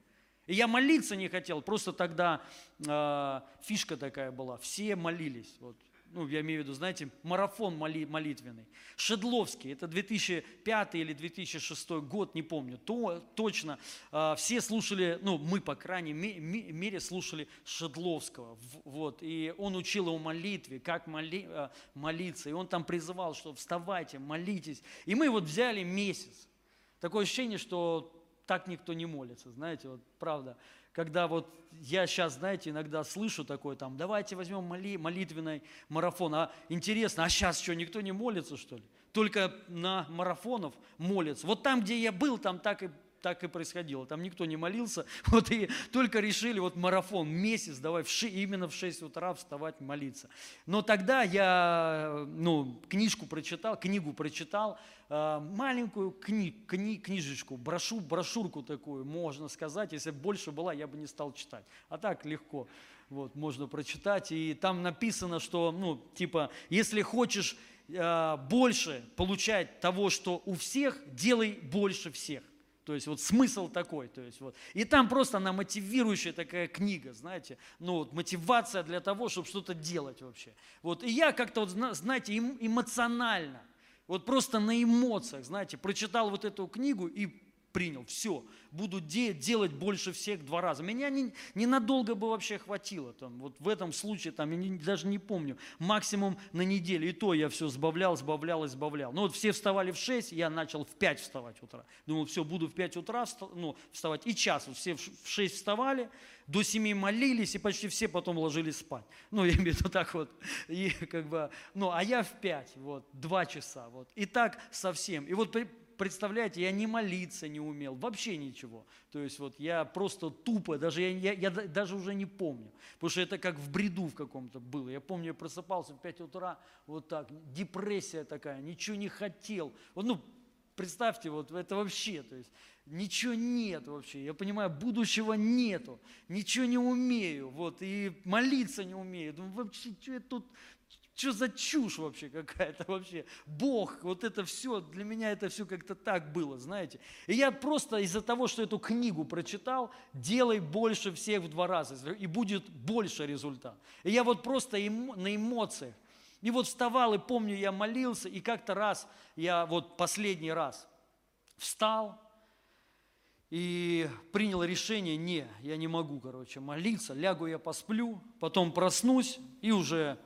Speaker 1: И я молиться не хотел, просто тогда э, фишка такая была, все молились. Вот ну, я имею в виду, знаете, марафон моли, молитвенный. Шедловский, это 2005 или 2006 год, не помню, то, точно. Э, все слушали, ну, мы, по крайней мере, слушали Шедловского. Вот, и он учил о молитве, как моли, э, молиться. И он там призывал, что вставайте, молитесь. И мы вот взяли месяц. Такое ощущение, что так никто не молится, знаете, вот правда когда вот я сейчас, знаете, иногда слышу такое там, давайте возьмем моли, молитвенный марафон. А интересно, а сейчас что, никто не молится, что ли? Только на марафонов молятся. Вот там, где я был, там так и так и происходило. Там никто не молился, вот и только решили вот марафон, месяц, давай в 6, именно в 6 утра вставать молиться. Но тогда я ну, книжку прочитал, книгу прочитал, э, маленькую кни, кни, книжечку, брошу, брошюрку такую, можно сказать, если бы больше была, я бы не стал читать. А так легко вот, можно прочитать. И там написано, что, ну, типа, если хочешь э, больше получать того, что у всех, делай больше всех. То есть вот смысл такой. То есть вот. И там просто она мотивирующая такая книга, знаете, ну вот мотивация для того, чтобы что-то делать вообще. Вот. И я как-то, вот, знаете, эмоционально, вот просто на эмоциях, знаете, прочитал вот эту книгу и принял, все, буду де- делать больше всех два раза. Меня не, ненадолго бы вообще хватило, там, вот в этом случае, там, я не, даже не помню, максимум на неделю, и то я все сбавлял, сбавлял сбавлял. Ну вот все вставали в 6, я начал в 5 вставать утра. Думал, все, буду в 5 утра ну, вставать, и час, вот все в 6 вставали, до 7 молились, и почти все потом ложились спать. Ну, я имею в виду так вот, и как бы, ну, а я в 5, вот, 2 часа, вот, и так совсем. И вот представляете, я не молиться не умел, вообще ничего. То есть вот я просто тупо, даже я, я, я даже уже не помню, потому что это как в бреду в каком-то было. Я помню, я просыпался в 5 утра, вот так, депрессия такая, ничего не хотел. Вот, ну, представьте, вот это вообще, то есть ничего нет вообще, я понимаю, будущего нету, ничего не умею, вот, и молиться не умею. Думаю, вообще, что я тут что за чушь вообще какая-то вообще? Бог, вот это все, для меня это все как-то так было, знаете. И я просто из-за того, что эту книгу прочитал, делай больше всех в два раза, и будет больше результат. И я вот просто эмо, на эмоциях. И вот вставал, и помню, я молился, и как-то раз, я вот последний раз встал, и принял решение, не, я не могу, короче, молиться, лягу я посплю, потом проснусь и уже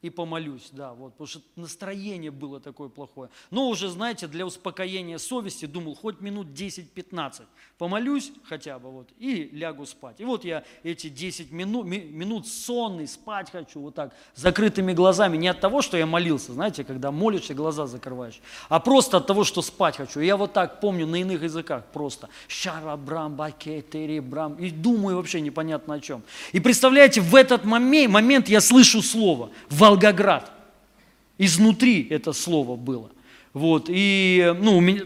Speaker 1: и помолюсь, да, вот, потому что настроение было такое плохое. Но уже, знаете, для успокоения совести думал, хоть минут 10-15 помолюсь хотя бы, вот, и лягу спать. И вот я эти 10 минут, минут сонный, спать хочу, вот так, закрытыми глазами, не от того, что я молился, знаете, когда молишься, глаза закрываешь, а просто от того, что спать хочу. И я вот так помню на иных языках просто, шара брам, бакетери брам, и думаю вообще непонятно о чем. И представляете, в этот момент, момент я слышу слово, Волгоград. Изнутри это слово было. Вот, и, ну, у меня,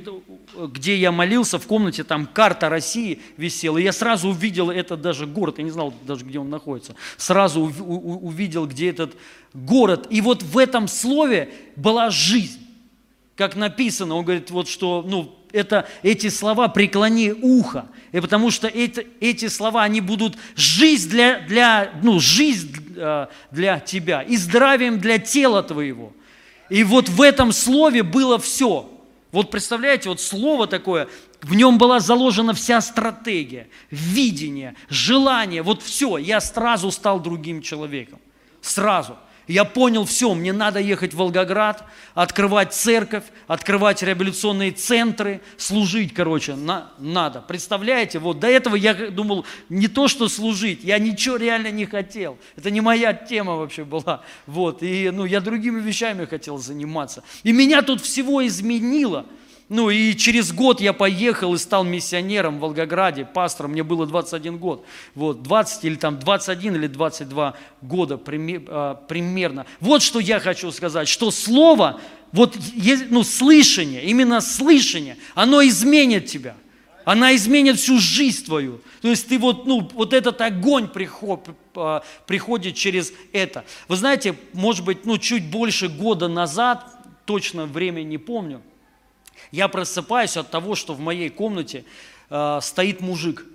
Speaker 1: где я молился, в комнате там карта России висела, и я сразу увидел этот даже город, я не знал даже, где он находится, сразу увидел, где этот город. И вот в этом слове была жизнь, как написано, он говорит, вот что, ну, это, эти слова «преклони ухо», и потому что это, эти слова, они будут жизнь для, для, ну, жизнь для тебя и здравием для тела твоего. И вот в этом слове было все. Вот представляете, вот слово такое, в нем была заложена вся стратегия, видение, желание, вот все. Я сразу стал другим человеком. Сразу. Я понял, все, мне надо ехать в Волгоград, открывать церковь, открывать реабилитационные центры, служить, короче, на, надо. Представляете, вот до этого я думал, не то, что служить, я ничего реально не хотел. Это не моя тема вообще была. Вот, и ну, я другими вещами хотел заниматься. И меня тут всего изменило – ну и через год я поехал и стал миссионером в Волгограде, пастором, мне было 21 год. Вот, 20 или там 21 или 22 года а, примерно. Вот что я хочу сказать, что слово, вот, ну, слышание, именно слышание, оно изменит тебя. Она изменит всю жизнь твою. То есть ты вот, ну, вот этот огонь приход, а, приходит через это. Вы знаете, может быть, ну, чуть больше года назад, точно время не помню, я просыпаюсь от того, что в моей комнате э, стоит мужик.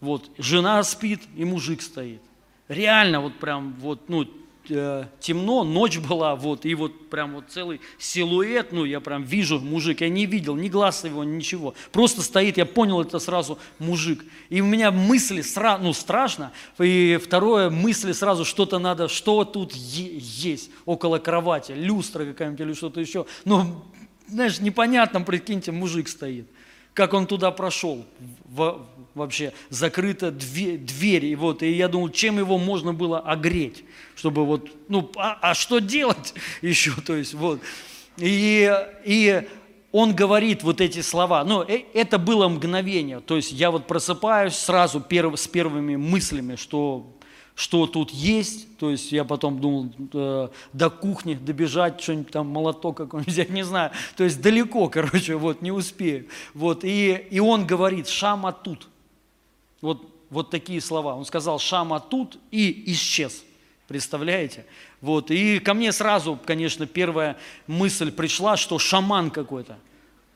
Speaker 1: Вот, жена спит, и мужик стоит. Реально, вот прям, вот, ну, э, темно, ночь была, вот, и вот прям вот целый силуэт, ну, я прям вижу мужик, я не видел ни глаз его, ничего, просто стоит, я понял, это сразу мужик. И у меня мысли, сра, ну, страшно, и второе, мысли сразу, что-то надо, что тут есть около кровати, люстра какая-нибудь или что-то еще, ну, знаешь, непонятно, прикиньте, мужик стоит. Как он туда прошел, в, вообще закрыта дверь, дверь, и вот, и я думал, чем его можно было огреть, чтобы вот, ну, а, а что делать еще, то есть, вот. И, и он говорит вот эти слова, ну, э, это было мгновение, то есть я вот просыпаюсь сразу перв, с первыми мыслями, что что тут есть. То есть я потом думал э, до кухни добежать, что-нибудь там, молоток какой-нибудь взять, не знаю. То есть далеко, короче, вот, не успею. Вот, и, и он говорит, Шама тут. Вот, вот такие слова. Он сказал, Шама тут и исчез. Представляете? Вот, и ко мне сразу, конечно, первая мысль пришла, что шаман какой-то.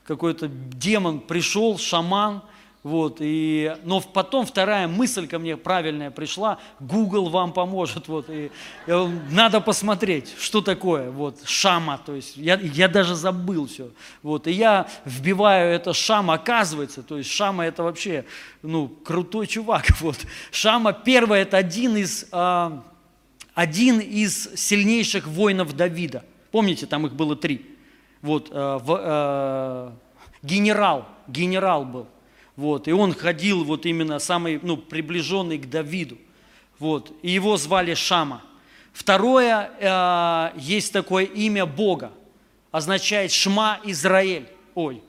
Speaker 1: Какой-то демон пришел, шаман, вот, и, но потом вторая мысль ко мне правильная пришла, Google вам поможет, вот, и, и надо посмотреть, что такое, вот, шама, то есть я, я даже забыл все, вот, и я вбиваю это шама, оказывается, то есть шама это вообще, ну, крутой чувак, вот, шама первое, это один из, а, один из сильнейших воинов Давида, помните, там их было три, вот, а, в, а, генерал, генерал был, вот, и он ходил вот именно самый ну, приближенный к Давиду. Вот, и его звали Шама. Второе, э, есть такое имя Бога, означает Шма Израиль. Ой,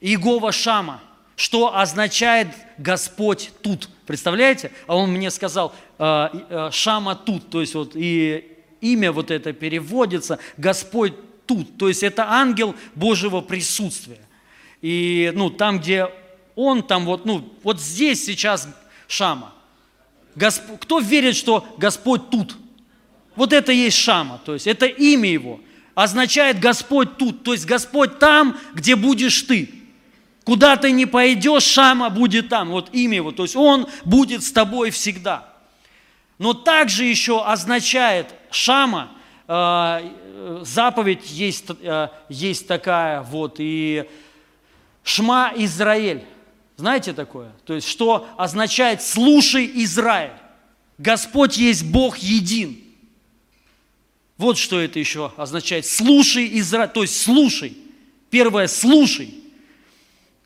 Speaker 1: Иегова Шама, что означает Господь тут. Представляете? А он мне сказал, э, э, Шама тут, то есть вот и имя вот это переводится, Господь тут, то есть это ангел Божьего присутствия. И ну, там, где он там вот, ну, вот здесь сейчас Шама. Госп... Кто верит, что Господь тут? Вот это и есть Шама, то есть это имя его. Означает Господь тут, то есть Господь там, где будешь ты. Куда ты не пойдешь, Шама будет там. Вот имя его, то есть он будет с тобой всегда. Но также еще означает Шама, э, заповедь есть, э, есть такая вот, и Шма Израиль. Знаете такое? То есть, что означает «слушай, Израиль». Господь есть Бог един. Вот что это еще означает. Слушай, Израиль, то есть слушай. Первое, слушай.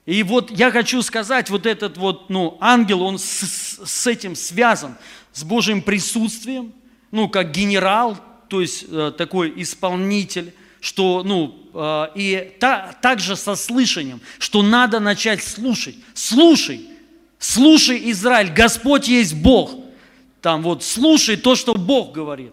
Speaker 1: И вот я хочу сказать, вот этот вот, ну, ангел, он с, с этим связан, с Божьим присутствием, ну, как генерал, то есть э, такой исполнитель, что, ну, э, и та, также со слышанием, что надо начать слушать. Слушай, слушай, Израиль, Господь есть Бог. Там вот слушай то, что Бог говорит.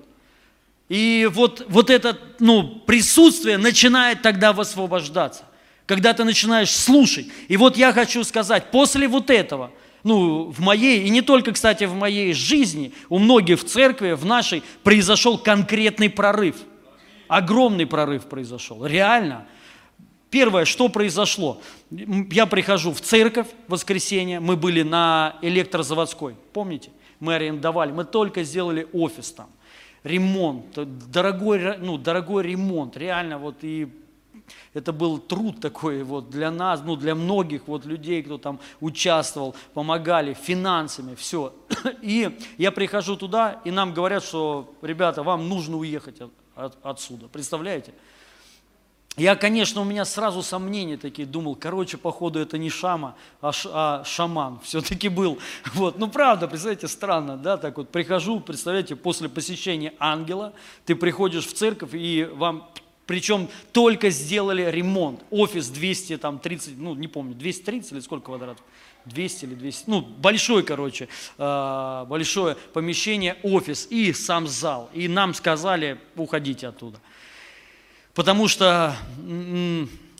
Speaker 1: И вот, вот это ну, присутствие начинает тогда высвобождаться, когда ты начинаешь слушать. И вот я хочу сказать, после вот этого, ну, в моей, и не только, кстати, в моей жизни, у многих в церкви, в нашей, произошел конкретный прорыв. Огромный прорыв произошел, реально. Первое, что произошло? Я прихожу в церковь в воскресенье, мы были на электрозаводской, помните? Мы арендовали, мы только сделали офис там ремонт, дорогой, ну, дорогой ремонт, реально вот и это был труд такой вот для нас, ну для многих вот людей, кто там участвовал, помогали финансами, все. И я прихожу туда, и нам говорят, что, ребята, вам нужно уехать от, от, отсюда. Представляете? Я, конечно, у меня сразу сомнения такие, думал, короче, походу это не Шама, а, ш, а шаман все-таки был. Вот. Ну, правда, представляете, странно, да, так вот прихожу, представляете, после посещения ангела, ты приходишь в церковь, и вам, причем только сделали ремонт, офис 230, ну, не помню, 230 или сколько квадратов? 200 или 200, ну, большой, короче, а, большое помещение, офис и сам зал. И нам сказали, уходите оттуда. Потому что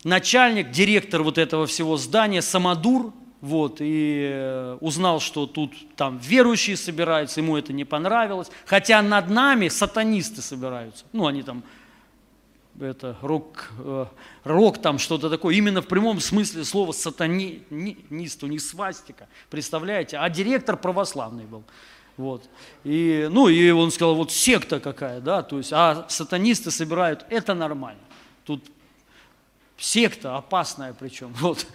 Speaker 1: начальник, директор вот этого всего здания, Самодур, вот, и э, узнал, что тут там верующие собираются, ему это не понравилось, хотя над нами сатанисты собираются, ну, они там, это рок, э, рок там что-то такое, именно в прямом смысле слова сатанист, у них свастика, представляете, а директор православный был, вот. И, ну, и он сказал, вот секта какая, да, то есть, а сатанисты собирают, это нормально. Тут секта опасная причем, вот.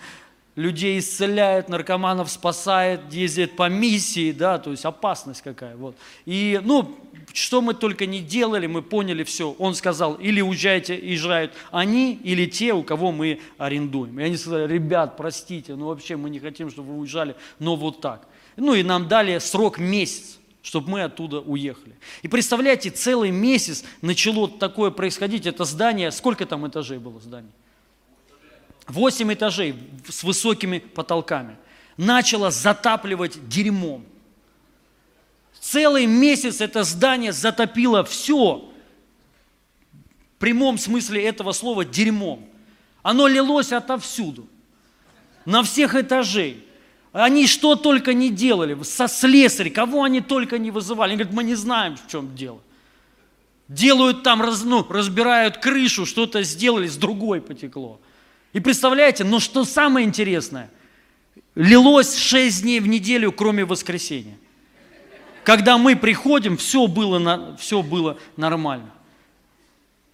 Speaker 1: Людей исцеляет, наркоманов спасает, ездит по миссии, да, то есть опасность какая, вот. И, ну, что мы только не делали, мы поняли все. Он сказал, или уезжайте, езжают они, или те, у кого мы арендуем. И они сказали, ребят, простите, ну вообще мы не хотим, чтобы вы уезжали, но вот так. Ну и нам дали срок месяц, чтобы мы оттуда уехали. И представляете, целый месяц начало такое происходить. Это здание, сколько там этажей было здание? Восемь этажей с высокими потолками. Начало затапливать дерьмом. Целый месяц это здание затопило все. В прямом смысле этого слова дерьмом. Оно лилось отовсюду. На всех этажей. Они что только не делали, со слесарь, кого они только не вызывали. Они говорят, мы не знаем, в чем дело. Делают там, ну, разбирают крышу, что-то сделали, с другой потекло. И представляете, но что самое интересное, лилось шесть дней в неделю, кроме воскресенья. Когда мы приходим, все было, все было нормально.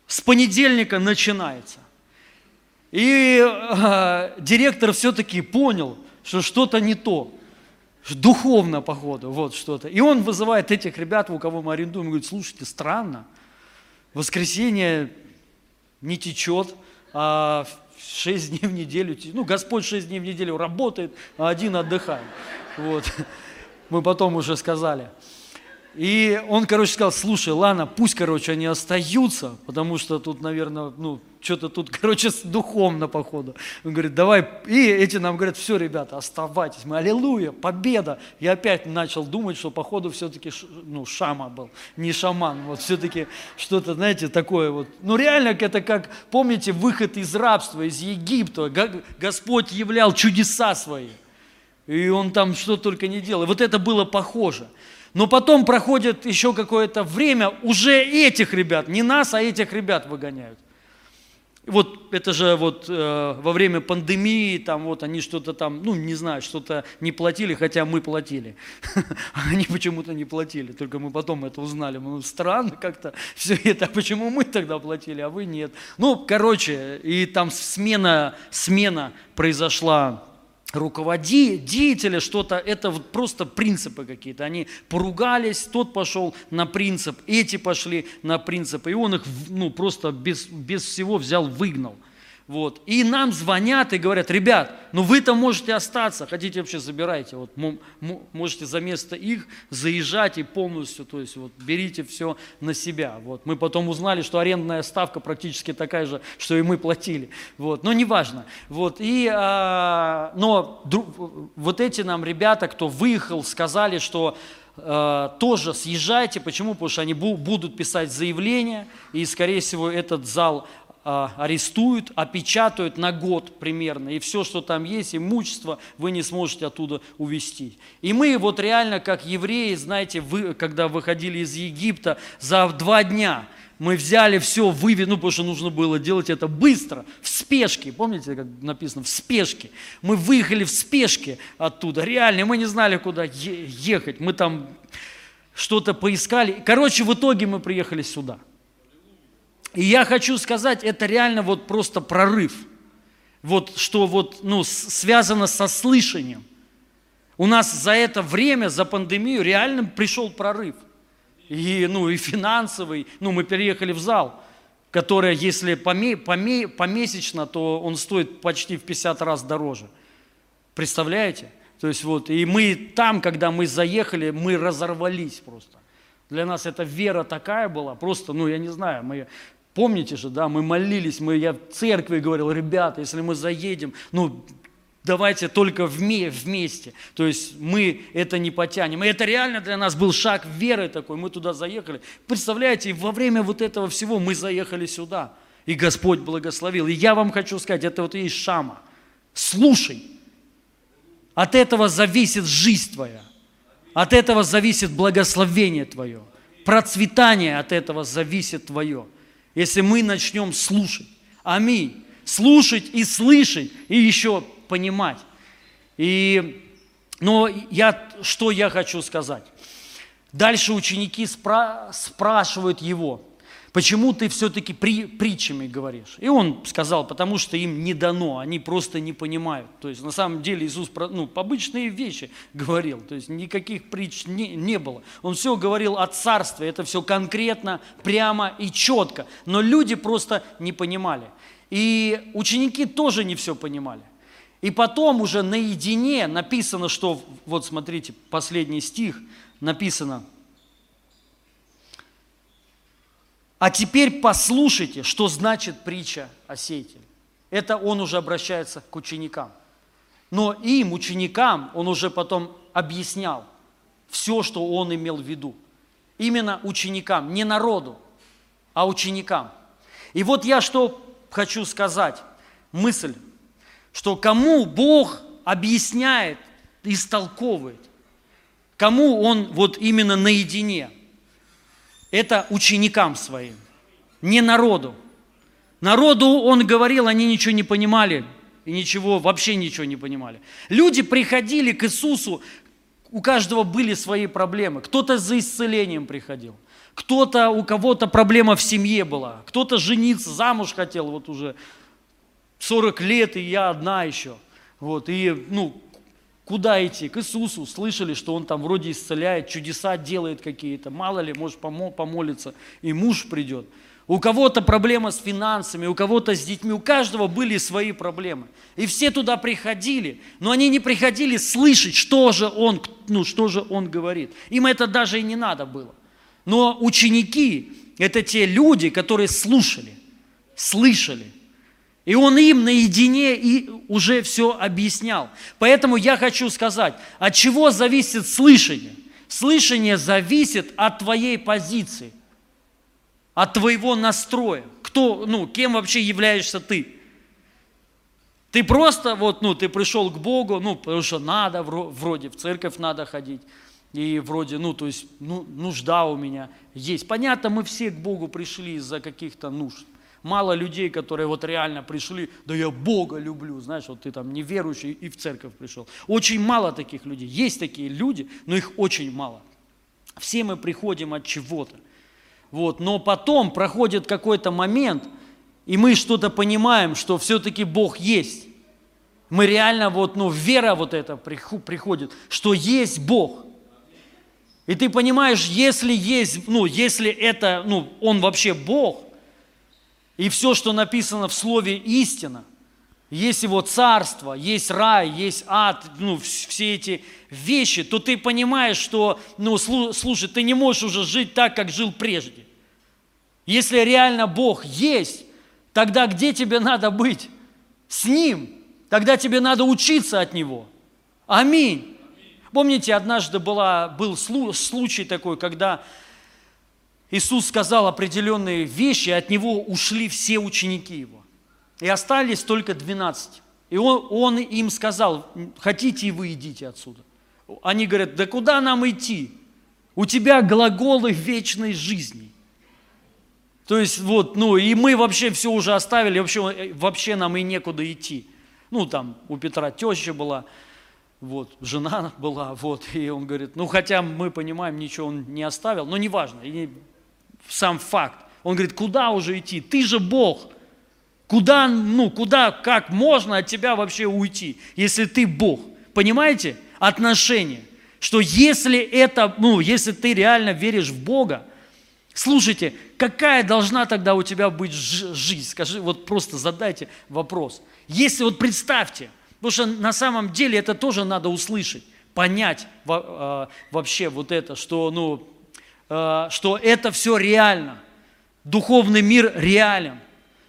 Speaker 1: С понедельника начинается. И э, директор все-таки понял – что что-то не то, духовно, походу, вот что-то. И он вызывает этих ребят, у кого мы арендуем, и говорит, слушайте, странно, воскресенье не течет, а шесть дней в неделю, ну, Господь шесть дней в неделю работает, а один отдыхает. Вот. Мы потом уже сказали. И он, короче, сказал, слушай, ладно, пусть, короче, они остаются, потому что тут, наверное, ну, что-то тут, короче, духовно, походу. Он говорит, давай, и эти нам говорят, все, ребята, оставайтесь, мы, аллилуйя, победа. Я опять начал думать, что, походу, все-таки, ну, шама был, не шаман, вот все-таки что-то, знаете, такое вот. Ну, реально, это как, помните, выход из рабства, из Египта, Господь являл чудеса свои. И он там что только не делал. И вот это было похоже. Но потом проходит еще какое-то время, уже этих ребят, не нас, а этих ребят выгоняют. Вот это же вот э, во время пандемии, там вот они что-то там, ну не знаю, что-то не платили, хотя мы платили. Они почему-то не платили, только мы потом это узнали. Ну странно как-то все это, а почему мы тогда платили, а вы нет. Ну, короче, и там смена, смена произошла руководителя что-то, это вот просто принципы какие-то. Они поругались, тот пошел на принцип, эти пошли на принцип, и он их ну, просто без, без всего взял, выгнал. Вот. И нам звонят и говорят, ребят, ну вы-то можете остаться, хотите вообще забирайте, вот, можете за место их заезжать и полностью, то есть вот, берите все на себя. Вот. Мы потом узнали, что арендная ставка практически такая же, что и мы платили. Вот. Но неважно. Вот. И, а, но друг, вот эти нам ребята, кто выехал, сказали, что а, тоже съезжайте. Почему? Потому что они будут писать заявление, и, скорее всего, этот зал арестуют, опечатают на год примерно, и все, что там есть, имущество, вы не сможете оттуда увезти. И мы вот реально, как евреи, знаете, вы, когда выходили из Египта, за два дня мы взяли все, вывели, ну, потому что нужно было делать это быстро, в спешке. Помните, как написано, в спешке. Мы выехали в спешке оттуда, реально, мы не знали, куда ехать. Мы там что-то поискали. Короче, в итоге мы приехали сюда – и я хочу сказать, это реально вот просто прорыв. Вот что вот, ну, связано со слышанием. У нас за это время, за пандемию реально пришел прорыв. И, ну, и финансовый. Ну, мы переехали в зал, который, если поме, поме, помесячно, то он стоит почти в 50 раз дороже. Представляете? То есть вот, и мы там, когда мы заехали, мы разорвались просто. Для нас эта вера такая была, просто, ну, я не знаю, мы Помните же, да, мы молились, мы, я в церкви говорил, ребята, если мы заедем, ну, давайте только вместе. То есть мы это не потянем. И это реально для нас был шаг веры такой. Мы туда заехали. Представляете, во время вот этого всего мы заехали сюда. И Господь благословил. И я вам хочу сказать, это вот и есть шама. Слушай. От этого зависит жизнь твоя. От этого зависит благословение твое. Процветание от этого зависит твое если мы начнем слушать. Аминь. Слушать и слышать, и еще понимать. И, но я, что я хочу сказать? Дальше ученики спра- спрашивают его, Почему ты все-таки при, притчами говоришь? И он сказал, потому что им не дано, они просто не понимают. То есть на самом деле Иисус ну, обычные вещи говорил, то есть никаких притч не, не было. Он все говорил о царстве, это все конкретно, прямо и четко. Но люди просто не понимали. И ученики тоже не все понимали. И потом уже наедине написано, что, вот смотрите, последний стих, написано – А теперь послушайте, что значит притча о сеятеле. Это он уже обращается к ученикам. Но им, ученикам, он уже потом объяснял все, что он имел в виду. Именно ученикам, не народу, а ученикам. И вот я что хочу сказать, мысль, что кому Бог объясняет, истолковывает, кому Он вот именно наедине – это ученикам своим, не народу. Народу он говорил, они ничего не понимали, и ничего, вообще ничего не понимали. Люди приходили к Иисусу, у каждого были свои проблемы. Кто-то за исцелением приходил, кто-то, у кого-то проблема в семье была, кто-то жениться, замуж хотел, вот уже 40 лет, и я одна еще. Вот, и, ну, Куда идти? К Иисусу. Слышали, что Он там вроде исцеляет, чудеса делает какие-то. Мало ли, может помолиться, и муж придет. У кого-то проблема с финансами, у кого-то с детьми, у каждого были свои проблемы. И все туда приходили, но они не приходили слышать, что же он, ну, что же он говорит. Им это даже и не надо было. Но ученики – это те люди, которые слушали, слышали, и он им наедине и уже все объяснял. Поэтому я хочу сказать, от чего зависит слышание? Слышание зависит от твоей позиции, от твоего настроя. Кто, ну, кем вообще являешься ты? Ты просто вот, ну, ты пришел к Богу, ну, потому что надо, вроде в церковь надо ходить, и вроде, ну, то есть, ну, нужда у меня есть. Понятно, мы все к Богу пришли из-за каких-то нужд. Мало людей, которые вот реально пришли, да я Бога люблю, знаешь, вот ты там неверующий и в церковь пришел. Очень мало таких людей. Есть такие люди, но их очень мало. Все мы приходим от чего-то. Вот. Но потом проходит какой-то момент, и мы что-то понимаем, что все-таки Бог есть. Мы реально вот, ну, вера вот эта приходит, что есть Бог. И ты понимаешь, если есть, ну, если это, ну, Он вообще Бог, и все, что написано в Слове истина, есть Его царство, есть рай, есть ад, ну, все эти вещи, то ты понимаешь, что, ну, слушай, ты не можешь уже жить так, как жил прежде. Если реально Бог есть, тогда где тебе надо быть? С Ним. Тогда тебе надо учиться от Него. Аминь. Помните, однажды была, был случай такой, когда Иисус сказал определенные вещи, и от Него ушли все ученики Его. И остались только 12. И он, он им сказал, хотите вы идите отсюда. Они говорят, да куда нам идти? У тебя глаголы вечной жизни. То есть вот, ну и мы вообще все уже оставили, вообще, вообще нам и некуда идти. Ну там у Петра теща была, вот, жена была, вот, и он говорит, ну хотя мы понимаем, ничего он не оставил, но неважно, и сам факт. Он говорит, куда уже идти? Ты же Бог. Куда, ну, куда, как можно от тебя вообще уйти, если ты Бог? Понимаете? Отношения. Что если это, ну, если ты реально веришь в Бога, слушайте, какая должна тогда у тебя быть жизнь? Скажи, вот просто задайте вопрос. Если вот представьте, Потому что на самом деле это тоже надо услышать, понять э, вообще вот это, что, ну, что это все реально. Духовный мир реален.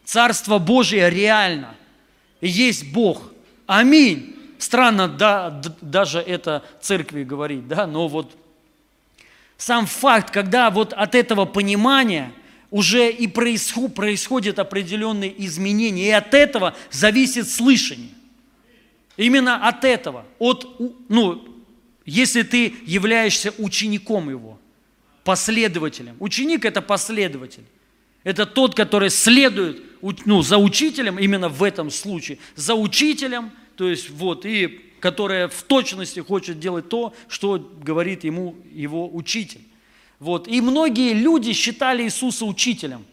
Speaker 1: Царство Божие реально. И есть Бог. Аминь. Странно да, даже это церкви говорить, да, но вот сам факт, когда вот от этого понимания уже и происход, происходят определенные изменения, и от этого зависит слышание. Именно от этого, от, ну, если ты являешься учеником его, последователем. Ученик – это последователь. Это тот, который следует ну, за учителем, именно в этом случае, за учителем, то есть вот, и которая в точности хочет делать то, что говорит ему его учитель. Вот. И многие люди считали Иисуса учителем.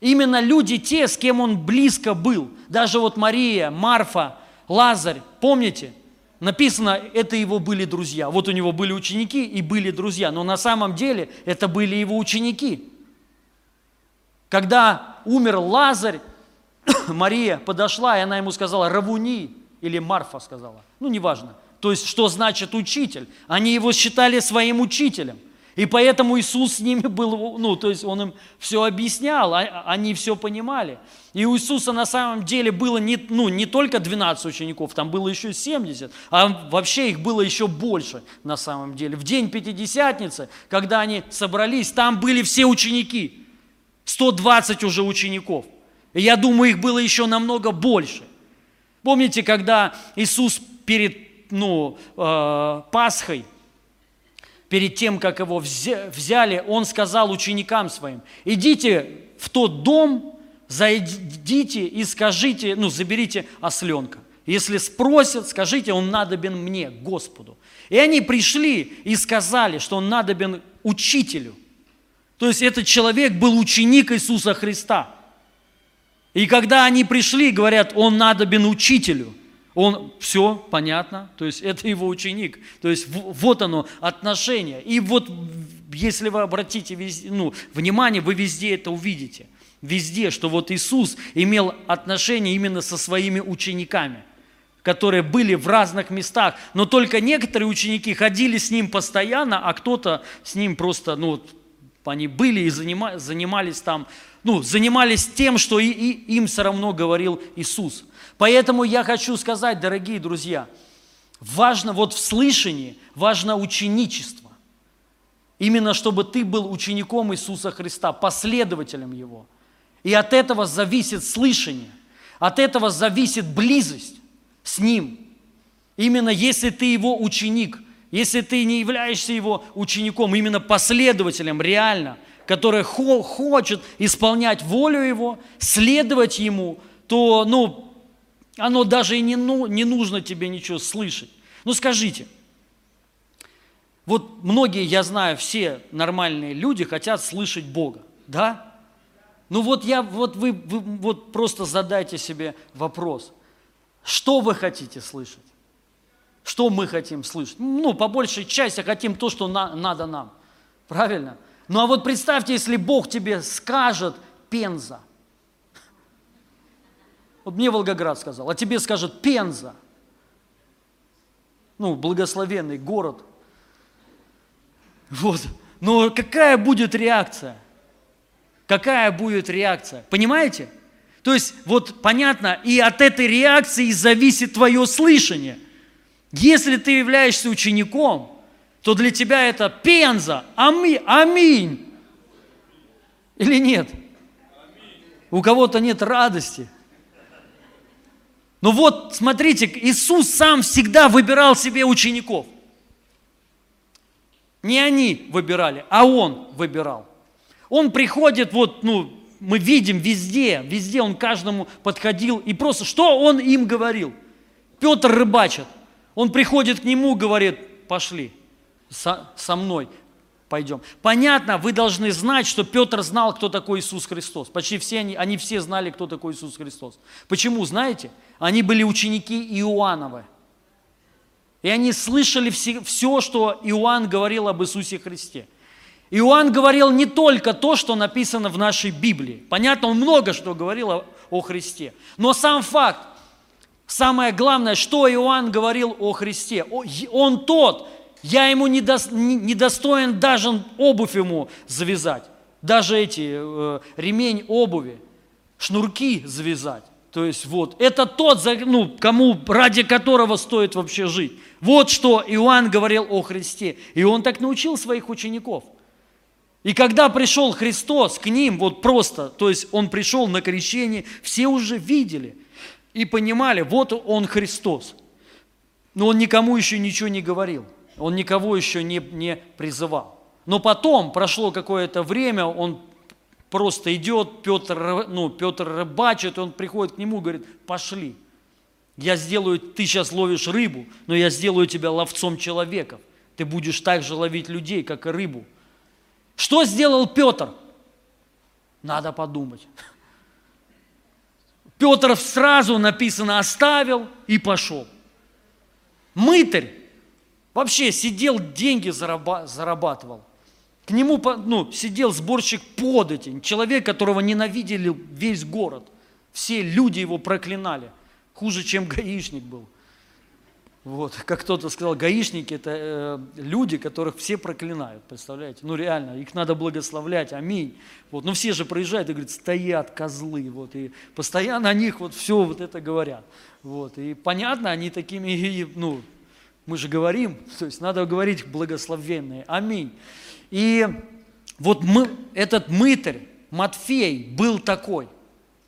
Speaker 1: Именно люди те, с кем он близко был. Даже вот Мария, Марфа, Лазарь, помните? Написано, это его были друзья. Вот у него были ученики и были друзья. Но на самом деле это были его ученики. Когда умер Лазарь, Мария подошла, и она ему сказала, Равуни, или Марфа сказала, ну неважно. То есть, что значит учитель? Они его считали своим учителем. И поэтому Иисус с ними был, ну, то есть Он им все объяснял, а, они все понимали. И у Иисуса на самом деле было не, ну, не только 12 учеников, там было еще 70, а вообще их было еще больше на самом деле. В день Пятидесятницы, когда они собрались, там были все ученики, 120 уже учеников. И я думаю, их было еще намного больше. Помните, когда Иисус перед ну, э, Пасхой, перед тем, как его взяли, он сказал ученикам своим, идите в тот дом, зайдите и скажите, ну, заберите осленка. Если спросят, скажите, он надобен мне, Господу. И они пришли и сказали, что он надобен учителю. То есть этот человек был ученик Иисуса Христа. И когда они пришли, говорят, он надобен учителю. Он, все, понятно, то есть это его ученик. То есть вот оно, отношение. И вот если вы обратите ну, внимание, вы везде это увидите – везде, что вот Иисус имел отношение именно со своими учениками, которые были в разных местах, но только некоторые ученики ходили с ним постоянно, а кто-то с ним просто, ну, они были и занимались там, ну, занимались тем, что и, и им все равно говорил Иисус. Поэтому я хочу сказать, дорогие друзья, важно вот в слышании, важно ученичество. Именно чтобы ты был учеником Иисуса Христа, последователем Его – и от этого зависит слышание, от этого зависит близость с Ним. Именно если ты Его ученик, если ты не являешься Его учеником, именно последователем реально, который хочет исполнять волю Его, следовать Ему, то, ну, оно даже и не, ну, не нужно тебе ничего слышать. Ну, скажите, вот многие, я знаю, все нормальные люди хотят слышать Бога, да? Ну вот я, вот вы, вы вот просто задайте себе вопрос. Что вы хотите слышать? Что мы хотим слышать? Ну, по большей части хотим то, что на, надо нам. Правильно? Ну а вот представьте, если Бог тебе скажет Пенза. Вот мне Волгоград сказал, а тебе скажет Пенза. Ну, благословенный город. Вот. Но какая будет реакция? Какая будет реакция? Понимаете? То есть, вот понятно, и от этой реакции зависит твое слышание. Если ты являешься учеником, то для тебя это пенза, ами, аминь. Или нет? У кого-то нет радости. Но вот, смотрите, Иисус сам всегда выбирал себе учеников. Не они выбирали, а Он выбирал. Он приходит, вот, ну, мы видим везде, везде Он каждому подходил. И просто, что Он им говорил? Петр рыбачит. Он приходит к нему, говорит, пошли со, со мной пойдем. Понятно, вы должны знать, что Петр знал, кто такой Иисус Христос. Почти все они, они все знали, кто такой Иисус Христос. Почему, знаете? Они были ученики Иоанновы. И они слышали все, все, что Иоанн говорил об Иисусе Христе. Иоанн говорил не только то, что написано в нашей Библии. Понятно, он много что говорил о, о Христе. Но сам факт, самое главное, что Иоанн говорил о Христе. Он тот, я ему не, до, не даже обувь ему завязать, даже эти э, ремень обуви, шнурки завязать. То есть вот, это тот, ну, кому, ради которого стоит вообще жить. Вот что Иоанн говорил о Христе. И он так научил своих учеников. И когда пришел Христос к ним, вот просто, то есть он пришел на крещение, все уже видели и понимали, вот он Христос. Но он никому еще ничего не говорил. Он никого еще не, не призывал. Но потом, прошло какое-то время, он просто идет, Петр, ну, Петр рыбачит, он приходит к нему, говорит, пошли. Я сделаю, ты сейчас ловишь рыбу, но я сделаю тебя ловцом человеков. Ты будешь так же ловить людей, как и рыбу. Что сделал Петр? Надо подумать. Петр сразу написано оставил и пошел. Мытарь Вообще сидел, деньги зарабатывал. К нему ну, сидел сборщик подати, человек, которого ненавидели весь город. Все люди его проклинали. Хуже, чем гаишник был. Вот, как кто-то сказал, гаишники это э, люди, которых все проклинают, представляете? Ну реально, их надо благословлять, аминь. Вот, но все же проезжают и говорят, стоят козлы, вот, и постоянно о них вот все вот это говорят. Вот, и понятно, они такими, ну, мы же говорим, то есть надо говорить благословенные. Аминь. И вот мы, этот мытарь, Матфей, был такой,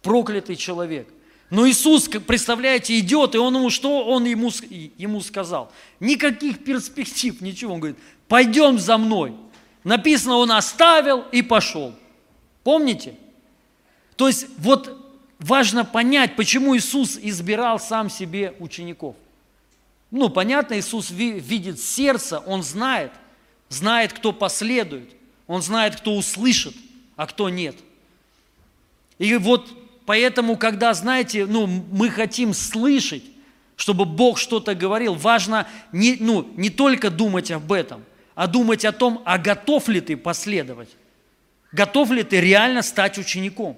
Speaker 1: проклятый человек. Но Иисус, представляете, идет, и он ему, что он ему, ему сказал? Никаких перспектив, ничего. Он говорит, пойдем за мной. Написано, он оставил и пошел. Помните? То есть вот важно понять, почему Иисус избирал сам себе учеников. Ну, понятно, Иисус видит сердце, Он знает, знает, кто последует, Он знает, кто услышит, а кто нет. И вот поэтому, когда, знаете, ну, мы хотим слышать, чтобы Бог что-то говорил, важно не, ну, не только думать об этом, а думать о том, а готов ли ты последовать, готов ли ты реально стать учеником.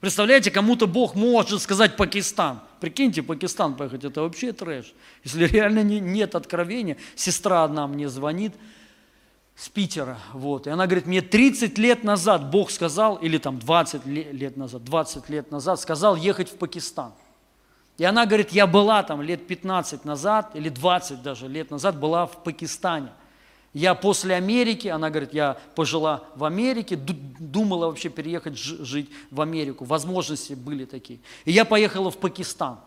Speaker 1: Представляете, кому-то Бог может сказать Пакистан – Прикиньте, Пакистан поехать, это вообще трэш. Если реально не, нет откровения, сестра одна мне звонит с Питера, вот, и она говорит, мне 30 лет назад Бог сказал, или там 20 лет назад, 20 лет назад сказал ехать в Пакистан. И она говорит, я была там лет 15 назад, или 20 даже лет назад, была в Пакистане. Я после Америки, она говорит, я пожила в Америке, думала вообще переехать жить в Америку. Возможности были такие. И я поехала в Пакистан.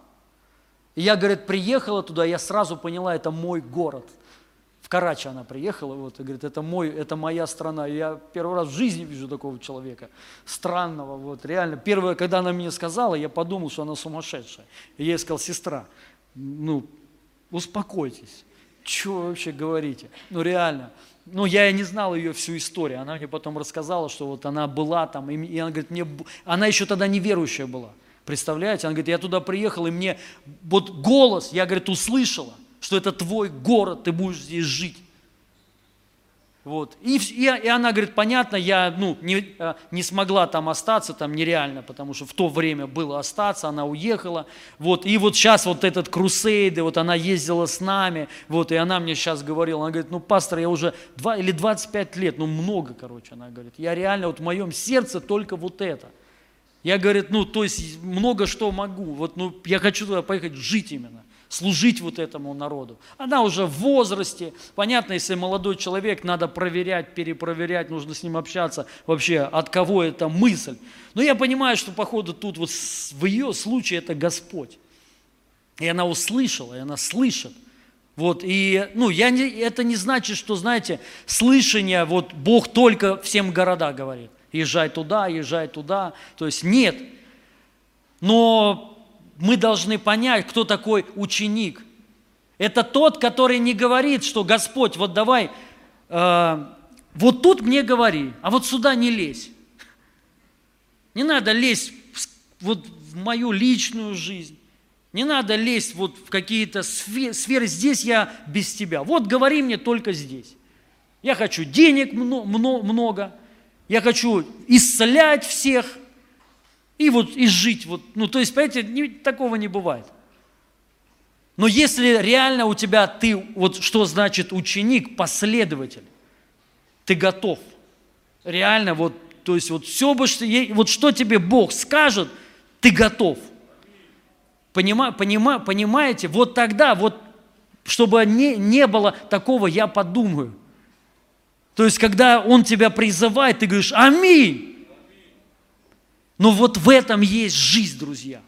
Speaker 1: И я, говорит, приехала туда, я сразу поняла, это мой город. В Карачи она приехала, вот, и говорит, это, мой, это моя страна. И я первый раз в жизни вижу такого человека, странного, вот, реально. Первое, когда она мне сказала, я подумал, что она сумасшедшая. И я ей сказал, сестра, ну, успокойтесь что вы вообще говорите? Ну реально. Ну, я не знал ее всю историю. Она мне потом рассказала, что вот она была там, и она говорит, мне, она еще тогда неверующая была. Представляете? Она говорит, я туда приехал, и мне вот голос, я, говорит, услышала, что это твой город, ты будешь здесь жить. Вот. И, и, и она говорит, понятно, я ну, не, а, не смогла там остаться, там нереально, потому что в то время было остаться, она уехала. Вот. И вот сейчас вот этот крусейды, вот она ездила с нами, вот, и она мне сейчас говорила, она говорит, ну, пастор, я уже 2 или 25 лет, ну, много, короче, она говорит, я реально, вот в моем сердце только вот это. Я, говорит, ну, то есть много что могу, вот, ну, я хочу туда поехать жить именно служить вот этому народу. Она уже в возрасте. Понятно, если молодой человек, надо проверять, перепроверять, нужно с ним общаться вообще, от кого эта мысль. Но я понимаю, что, походу, тут вот в ее случае это Господь. И она услышала, и она слышит. Вот, и, ну, я не, это не значит, что, знаете, слышание, вот Бог только всем города говорит. Езжай туда, езжай туда. То есть нет. Но мы должны понять, кто такой ученик. Это тот, который не говорит, что Господь, вот давай, э, вот тут мне говори, а вот сюда не лезь. Не надо лезть в, вот в мою личную жизнь. Не надо лезть вот в какие-то сферы. Здесь я без тебя. Вот говори мне только здесь. Я хочу денег много, я хочу исцелять всех – и вот и жить. Вот, ну, то есть, понимаете, не, такого не бывает. Но если реально у тебя ты, вот что значит ученик, последователь, ты готов. Реально, вот, то есть, вот все бы, вот что тебе Бог скажет, ты готов. Понима, понима, понимаете? Вот тогда, вот, чтобы не, не было такого, я подумаю. То есть, когда Он тебя призывает, ты говоришь, аминь. Но вот в этом есть жизнь, друзья.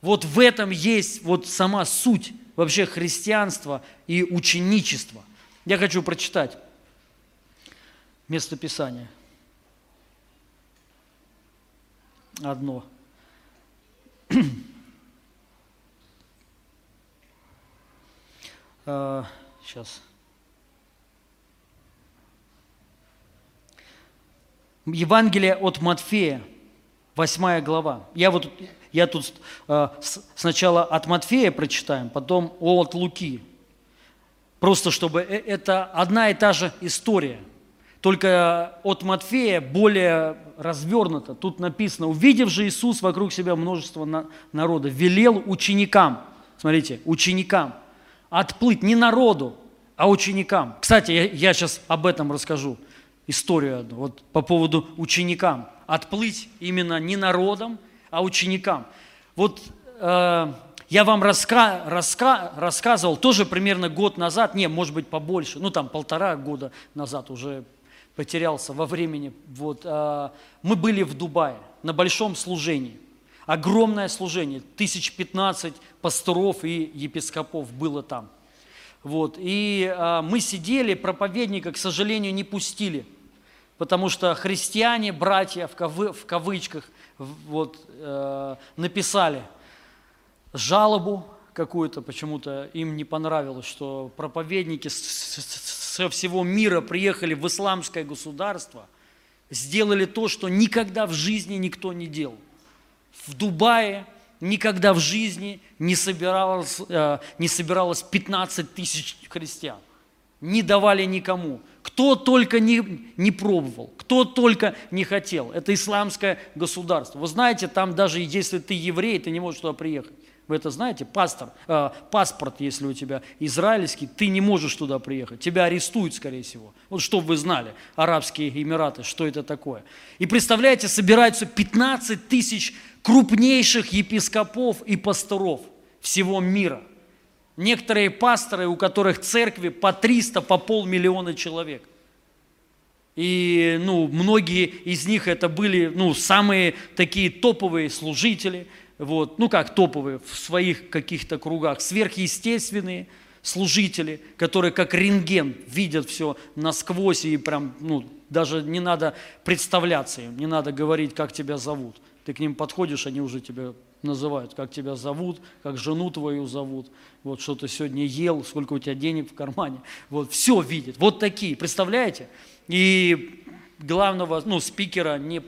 Speaker 1: Вот в этом есть вот сама суть вообще христианства и ученичества. Я хочу прочитать место Писания. Одно. Сейчас. А, Евангелие от Матфея, Восьмая глава. Я вот я тут э, сначала от Матфея прочитаем, потом от Луки. Просто чтобы э, это одна и та же история. Только от Матфея более развернуто. Тут написано, увидев же Иисус вокруг себя множество народа, велел ученикам, смотрите, ученикам, отплыть не народу, а ученикам. Кстати, я, я сейчас об этом расскажу, историю одну, вот по поводу ученикам отплыть именно не народом, а ученикам. Вот э, я вам раска, раска, рассказывал тоже примерно год назад, не, может быть побольше, ну там полтора года назад уже потерялся во времени. Вот, э, мы были в Дубае на большом служении. Огромное служение, тысяч пятнадцать пасторов и епископов было там. Вот, и э, мы сидели, проповедника, к сожалению, не пустили – потому что христиане, братья в, кавы, в кавычках, вот, э, написали жалобу какую-то, почему-то им не понравилось, что проповедники со всего мира приехали в исламское государство, сделали то, что никогда в жизни никто не делал. В Дубае никогда в жизни не собиралось, э, не собиралось 15 тысяч христиан. Не давали никому. Кто только не, не пробовал, кто только не хотел. Это исламское государство. Вы знаете, там даже если ты еврей, ты не можешь туда приехать. Вы это знаете? Пастор, э, паспорт, если у тебя израильский, ты не можешь туда приехать. Тебя арестуют, скорее всего. Вот чтобы вы знали, Арабские Эмираты, что это такое. И представляете, собираются 15 тысяч крупнейших епископов и пасторов всего мира. Некоторые пасторы, у которых церкви по 300, по полмиллиона человек. И ну, многие из них это были ну, самые такие топовые служители, вот, ну как топовые, в своих каких-то кругах, сверхъестественные служители, которые как рентген видят все насквозь и прям, ну, даже не надо представляться им, не надо говорить, как тебя зовут. Ты к ним подходишь, они уже тебя называют, как тебя зовут, как жену твою зовут, вот что ты сегодня ел, сколько у тебя денег в кармане, вот все видит, вот такие, представляете? И главного ну, спикера не,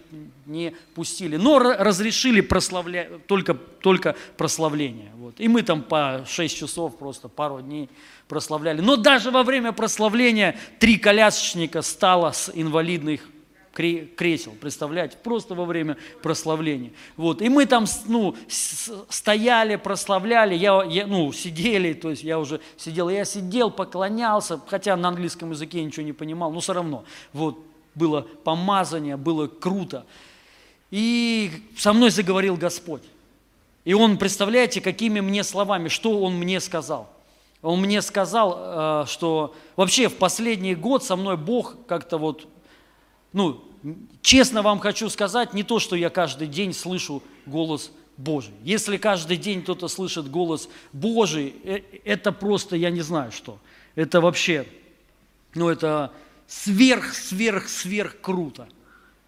Speaker 1: не пустили. Но разрешили прославлять, только, только прославление. Вот. И мы там по 6 часов, просто пару дней прославляли. Но даже во время прославления три колясочника стало с инвалидных кресел, представляете, просто во время прославления. Вот. И мы там ну, стояли, прославляли, я, я, ну, сидели, то есть я уже сидел, я сидел, поклонялся, хотя на английском языке ничего не понимал, но все равно. Вот, было помазание, было круто. И со мной заговорил Господь. И Он, представляете, какими мне словами, что Он мне сказал. Он мне сказал, э, что вообще в последний год со мной Бог как-то вот ну, честно вам хочу сказать, не то, что я каждый день слышу голос Божий. Если каждый день кто-то слышит голос Божий, э, это просто, я не знаю что. Это вообще, ну это сверх, сверх, сверх круто.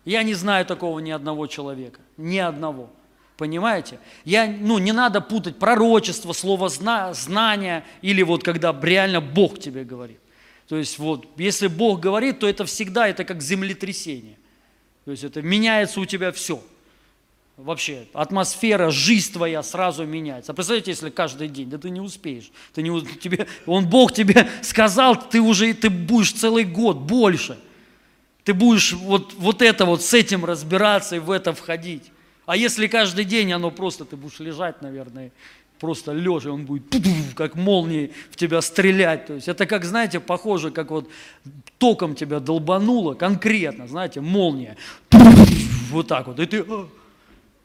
Speaker 1: Я не знаю такого ни одного человека, ни одного. Понимаете? Я, ну, не надо путать пророчество, слово зна, знания или вот когда реально Бог тебе говорит. То есть вот, если Бог говорит, то это всегда, это как землетрясение. То есть это меняется у тебя все. Вообще, атмосфера, жизнь твоя сразу меняется. А представляете, если каждый день, да ты не успеешь. Ты не, тебе, он, Бог тебе сказал, ты уже ты будешь целый год, больше. Ты будешь вот, вот это вот с этим разбираться и в это входить. А если каждый день оно просто, ты будешь лежать, наверное, просто лежа, он будет как молнией в тебя стрелять. То есть это как, знаете, похоже, как вот током тебя долбануло, конкретно, знаете, молния. Вот так вот. И ты,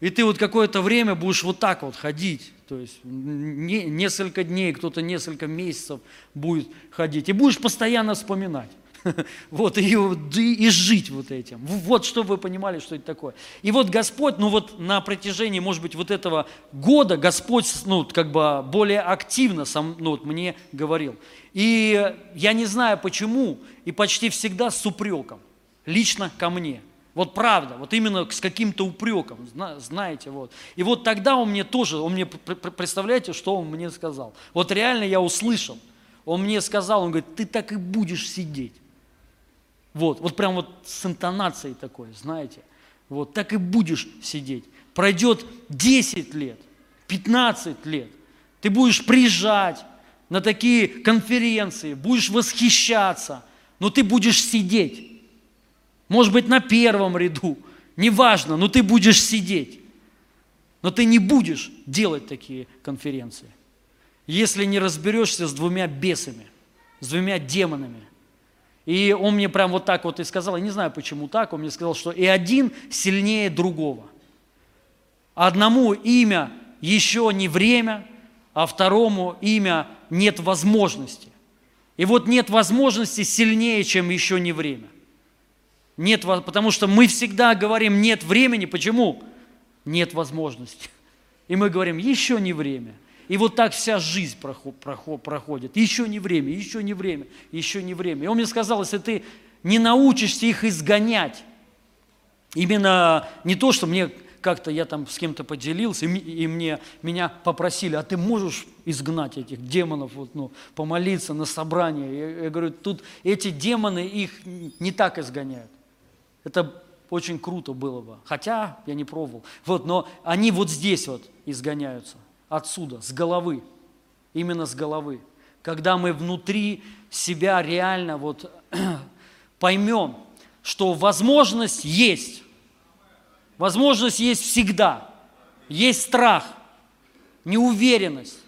Speaker 1: и ты вот какое-то время будешь вот так вот ходить. То есть не, несколько дней, кто-то несколько месяцев будет ходить. И будешь постоянно вспоминать. Вот, и, и жить вот этим. Вот, чтобы вы понимали, что это такое. И вот Господь, ну вот на протяжении, может быть, вот этого года Господь, ну, как бы более активно сам, ну, вот мне говорил. И я не знаю почему, и почти всегда с упреком, лично ко мне. Вот правда, вот именно с каким-то упреком, знаете, вот. И вот тогда он мне тоже, он мне, представляете, что он мне сказал? Вот реально я услышал, он мне сказал, он говорит, ты так и будешь сидеть. Вот, вот прям вот с интонацией такой, знаете. Вот так и будешь сидеть. Пройдет 10 лет, 15 лет. Ты будешь приезжать на такие конференции, будешь восхищаться, но ты будешь сидеть. Может быть, на первом ряду, неважно, но ты будешь сидеть. Но ты не будешь делать такие конференции, если не разберешься с двумя бесами, с двумя демонами, и он мне прям вот так вот и сказал, я не знаю почему так, он мне сказал, что и один сильнее другого. Одному имя еще не время, а второму имя нет возможности. И вот нет возможности сильнее, чем еще не время. Нет, потому что мы всегда говорим нет времени. Почему? Нет возможности. И мы говорим, еще не время – и вот так вся жизнь проходит. Еще не время, еще не время, еще не время. И он мне сказал, если ты не научишься их изгонять, именно не то, что мне как-то я там с кем-то поделился, и, мне, меня попросили, а ты можешь изгнать этих демонов, вот, ну, помолиться на собрании? Я, я говорю, тут эти демоны их не так изгоняют. Это очень круто было бы. Хотя я не пробовал. Вот, но они вот здесь вот изгоняются отсюда, с головы, именно с головы. Когда мы внутри себя реально вот поймем, что возможность есть, возможность есть всегда, есть страх, неуверенность.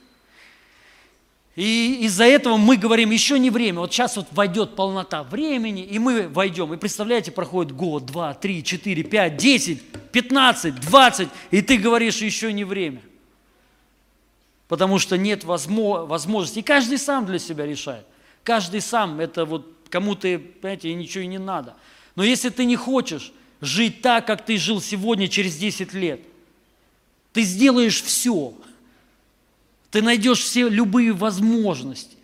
Speaker 1: И из-за этого мы говорим, еще не время. Вот сейчас вот войдет полнота времени, и мы войдем. И представляете, проходит год, два, три, четыре, пять, десять, пятнадцать, двадцать, и ты говоришь, еще не время потому что нет возможности. И каждый сам для себя решает. Каждый сам, это вот кому-то, понимаете, ничего и не надо. Но если ты не хочешь жить так, как ты жил сегодня через 10 лет, ты сделаешь все. Ты найдешь все любые возможности.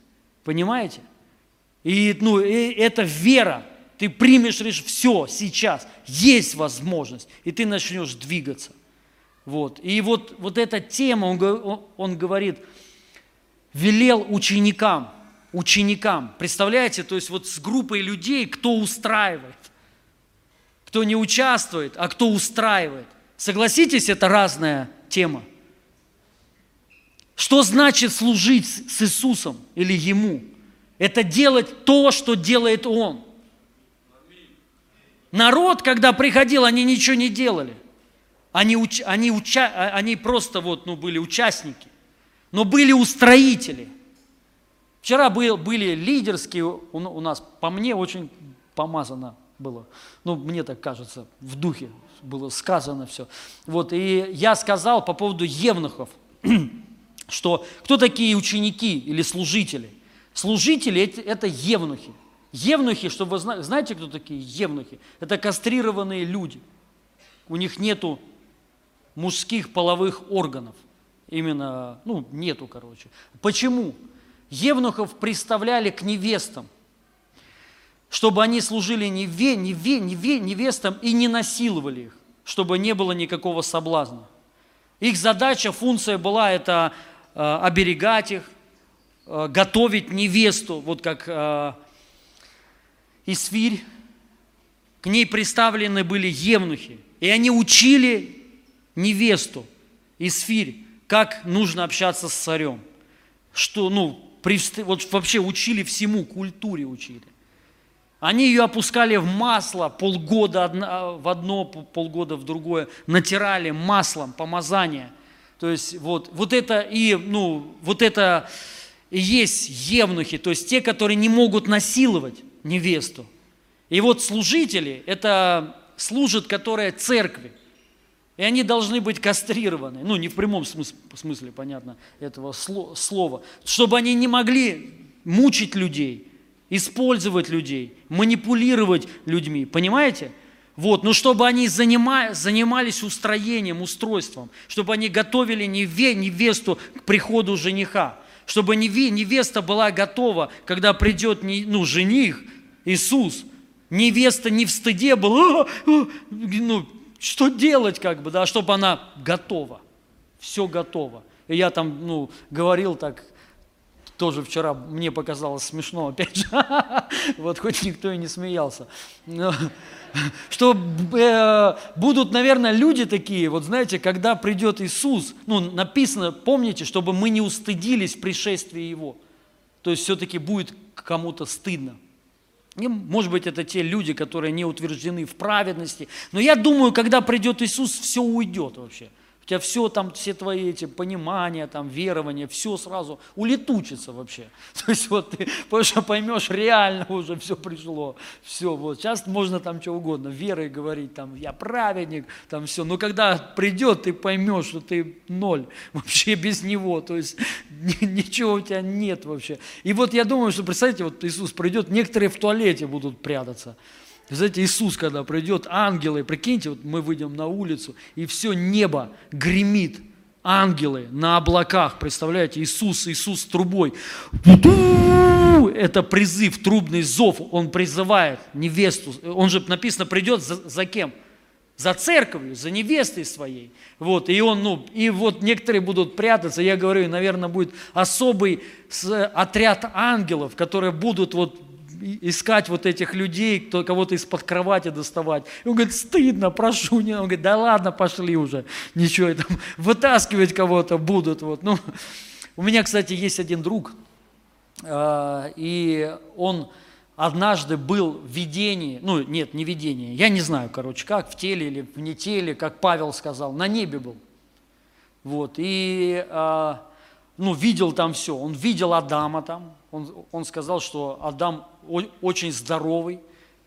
Speaker 1: Понимаете? И, ну, и это вера. Ты примешь, решишь, все, сейчас, есть возможность, и ты начнешь двигаться. Вот. И вот, вот эта тема, он, он говорит, велел ученикам, ученикам. Представляете, то есть вот с группой людей, кто устраивает. кто не участвует, а кто устраивает. Согласитесь, это разная тема. Что значит служить с Иисусом или Ему? Это делать то, что делает Он. Народ, когда приходил, они ничего не делали. Они, уч, они, уча, а, они просто вот, ну, были участники, но были устроители. Вчера был, были лидерские, у, у нас, по мне, очень помазано было. Ну, мне так кажется, в духе было сказано все. Вот, и я сказал по поводу евнухов, что кто такие ученики или служители? Служители – это евнухи. Евнухи, чтобы вы знаете, кто такие евнухи? Это кастрированные люди. У них нету мужских половых органов. Именно, ну, нету, короче. Почему? Евнухов представляли к невестам, чтобы они служили неве, неве, неве, невестам и не насиловали их, чтобы не было никакого соблазна. Их задача, функция была это э, оберегать их, э, готовить невесту, вот как э, Исфирь, к ней представлены были евнухи, и они учили невесту Исфирь, как нужно общаться с царем, что, ну, вот вообще учили всему, культуре учили. Они ее опускали в масло полгода в одно, полгода в другое, натирали маслом, помазание. То есть вот, вот это и, ну, вот это и есть евнухи, то есть те, которые не могут насиловать невесту. И вот служители, это служат, которые церкви. И они должны быть кастрированы, ну не в прямом смысле, смысле понятно, этого слова, чтобы они не могли мучить людей, использовать людей, манипулировать людьми, понимаете? Вот, но чтобы они занима, занимались устроением, устройством, чтобы они готовили неве, невесту к приходу жениха, чтобы невеста была готова, когда придет ну, жених, Иисус, невеста не в стыде была, ну, что делать, как бы, да, чтобы она готова, все готово. И я там, ну, говорил так, тоже вчера мне показалось смешно, опять же, вот хоть никто и не смеялся. Что э, будут, наверное, люди такие, вот знаете, когда придет Иисус, ну, написано, помните, чтобы мы не устыдились в пришествии Его. То есть все-таки будет кому-то стыдно. Может быть, это те люди, которые не утверждены в праведности. Но я думаю, когда придет Иисус, все уйдет вообще. У тебя все там, все твои эти понимания, там, верования, все сразу улетучится вообще. То есть вот ты потому поймешь, реально уже все пришло. Все, вот. Сейчас можно там что угодно, верой говорить, там, я праведник, там все. Но когда придет, ты поймешь, что ты ноль вообще без него. То есть ничего у тебя нет вообще. И вот я думаю, что, представьте, вот Иисус придет, некоторые в туалете будут прятаться. Знаете, Иисус, когда придет, ангелы, прикиньте, вот мы выйдем на улицу, и все небо гремит, ангелы на облаках, представляете, Иисус, Иисус трубой. Это призыв, трубный зов, он призывает невесту, он же написано придет за, за кем? За церковью, за невестой своей. Вот, и он, ну, и вот некоторые будут прятаться, я говорю, наверное, будет особый отряд ангелов, которые будут вот искать вот этих людей, кто кого-то из-под кровати доставать. И он говорит, стыдно, прошу. Не. Он говорит, да ладно, пошли уже. Ничего, там, вытаскивать кого-то будут. Вот. Ну, у меня, кстати, есть один друг, а, и он однажды был в видении, ну нет, не видение, я не знаю, короче, как, в теле или в не теле, как Павел сказал, на небе был. Вот, и а, ну, видел там все. Он видел Адама там. Он, он сказал, что Адам очень здоровый,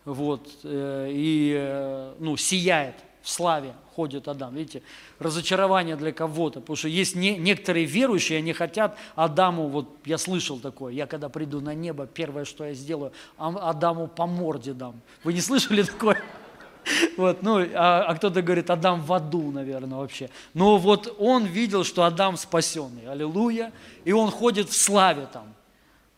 Speaker 1: вот, э, и э, ну, сияет в славе ходит Адам. Видите, разочарование для кого-то, потому что есть не, некоторые верующие, они хотят Адаму, вот я слышал такое, я когда приду на небо, первое, что я сделаю, Адаму по морде дам. Вы не слышали такое? Вот, ну, а, а кто-то говорит, Адам в аду, наверное, вообще. Но вот он видел, что Адам спасенный, аллилуйя, и он ходит в славе там.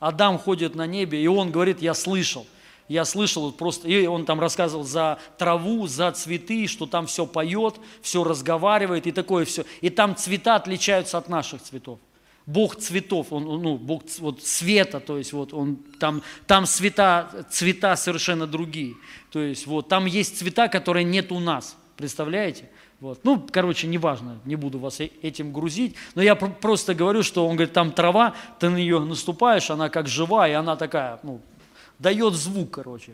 Speaker 1: Адам ходит на небе, и он говорит, я слышал. Я слышал просто, и он там рассказывал за траву, за цветы, что там все поет, все разговаривает и такое все. И там цвета отличаются от наших цветов. Бог цветов, он, ну, Бог вот света, то есть вот он там, там цвета, цвета совершенно другие. То есть вот там есть цвета, которые нет у нас. Представляете? Вот. Ну, короче, неважно, не буду вас э- этим грузить, но я пр- просто говорю, что он говорит, там трава, ты на нее наступаешь, она как живая, и она такая, ну, дает звук, короче,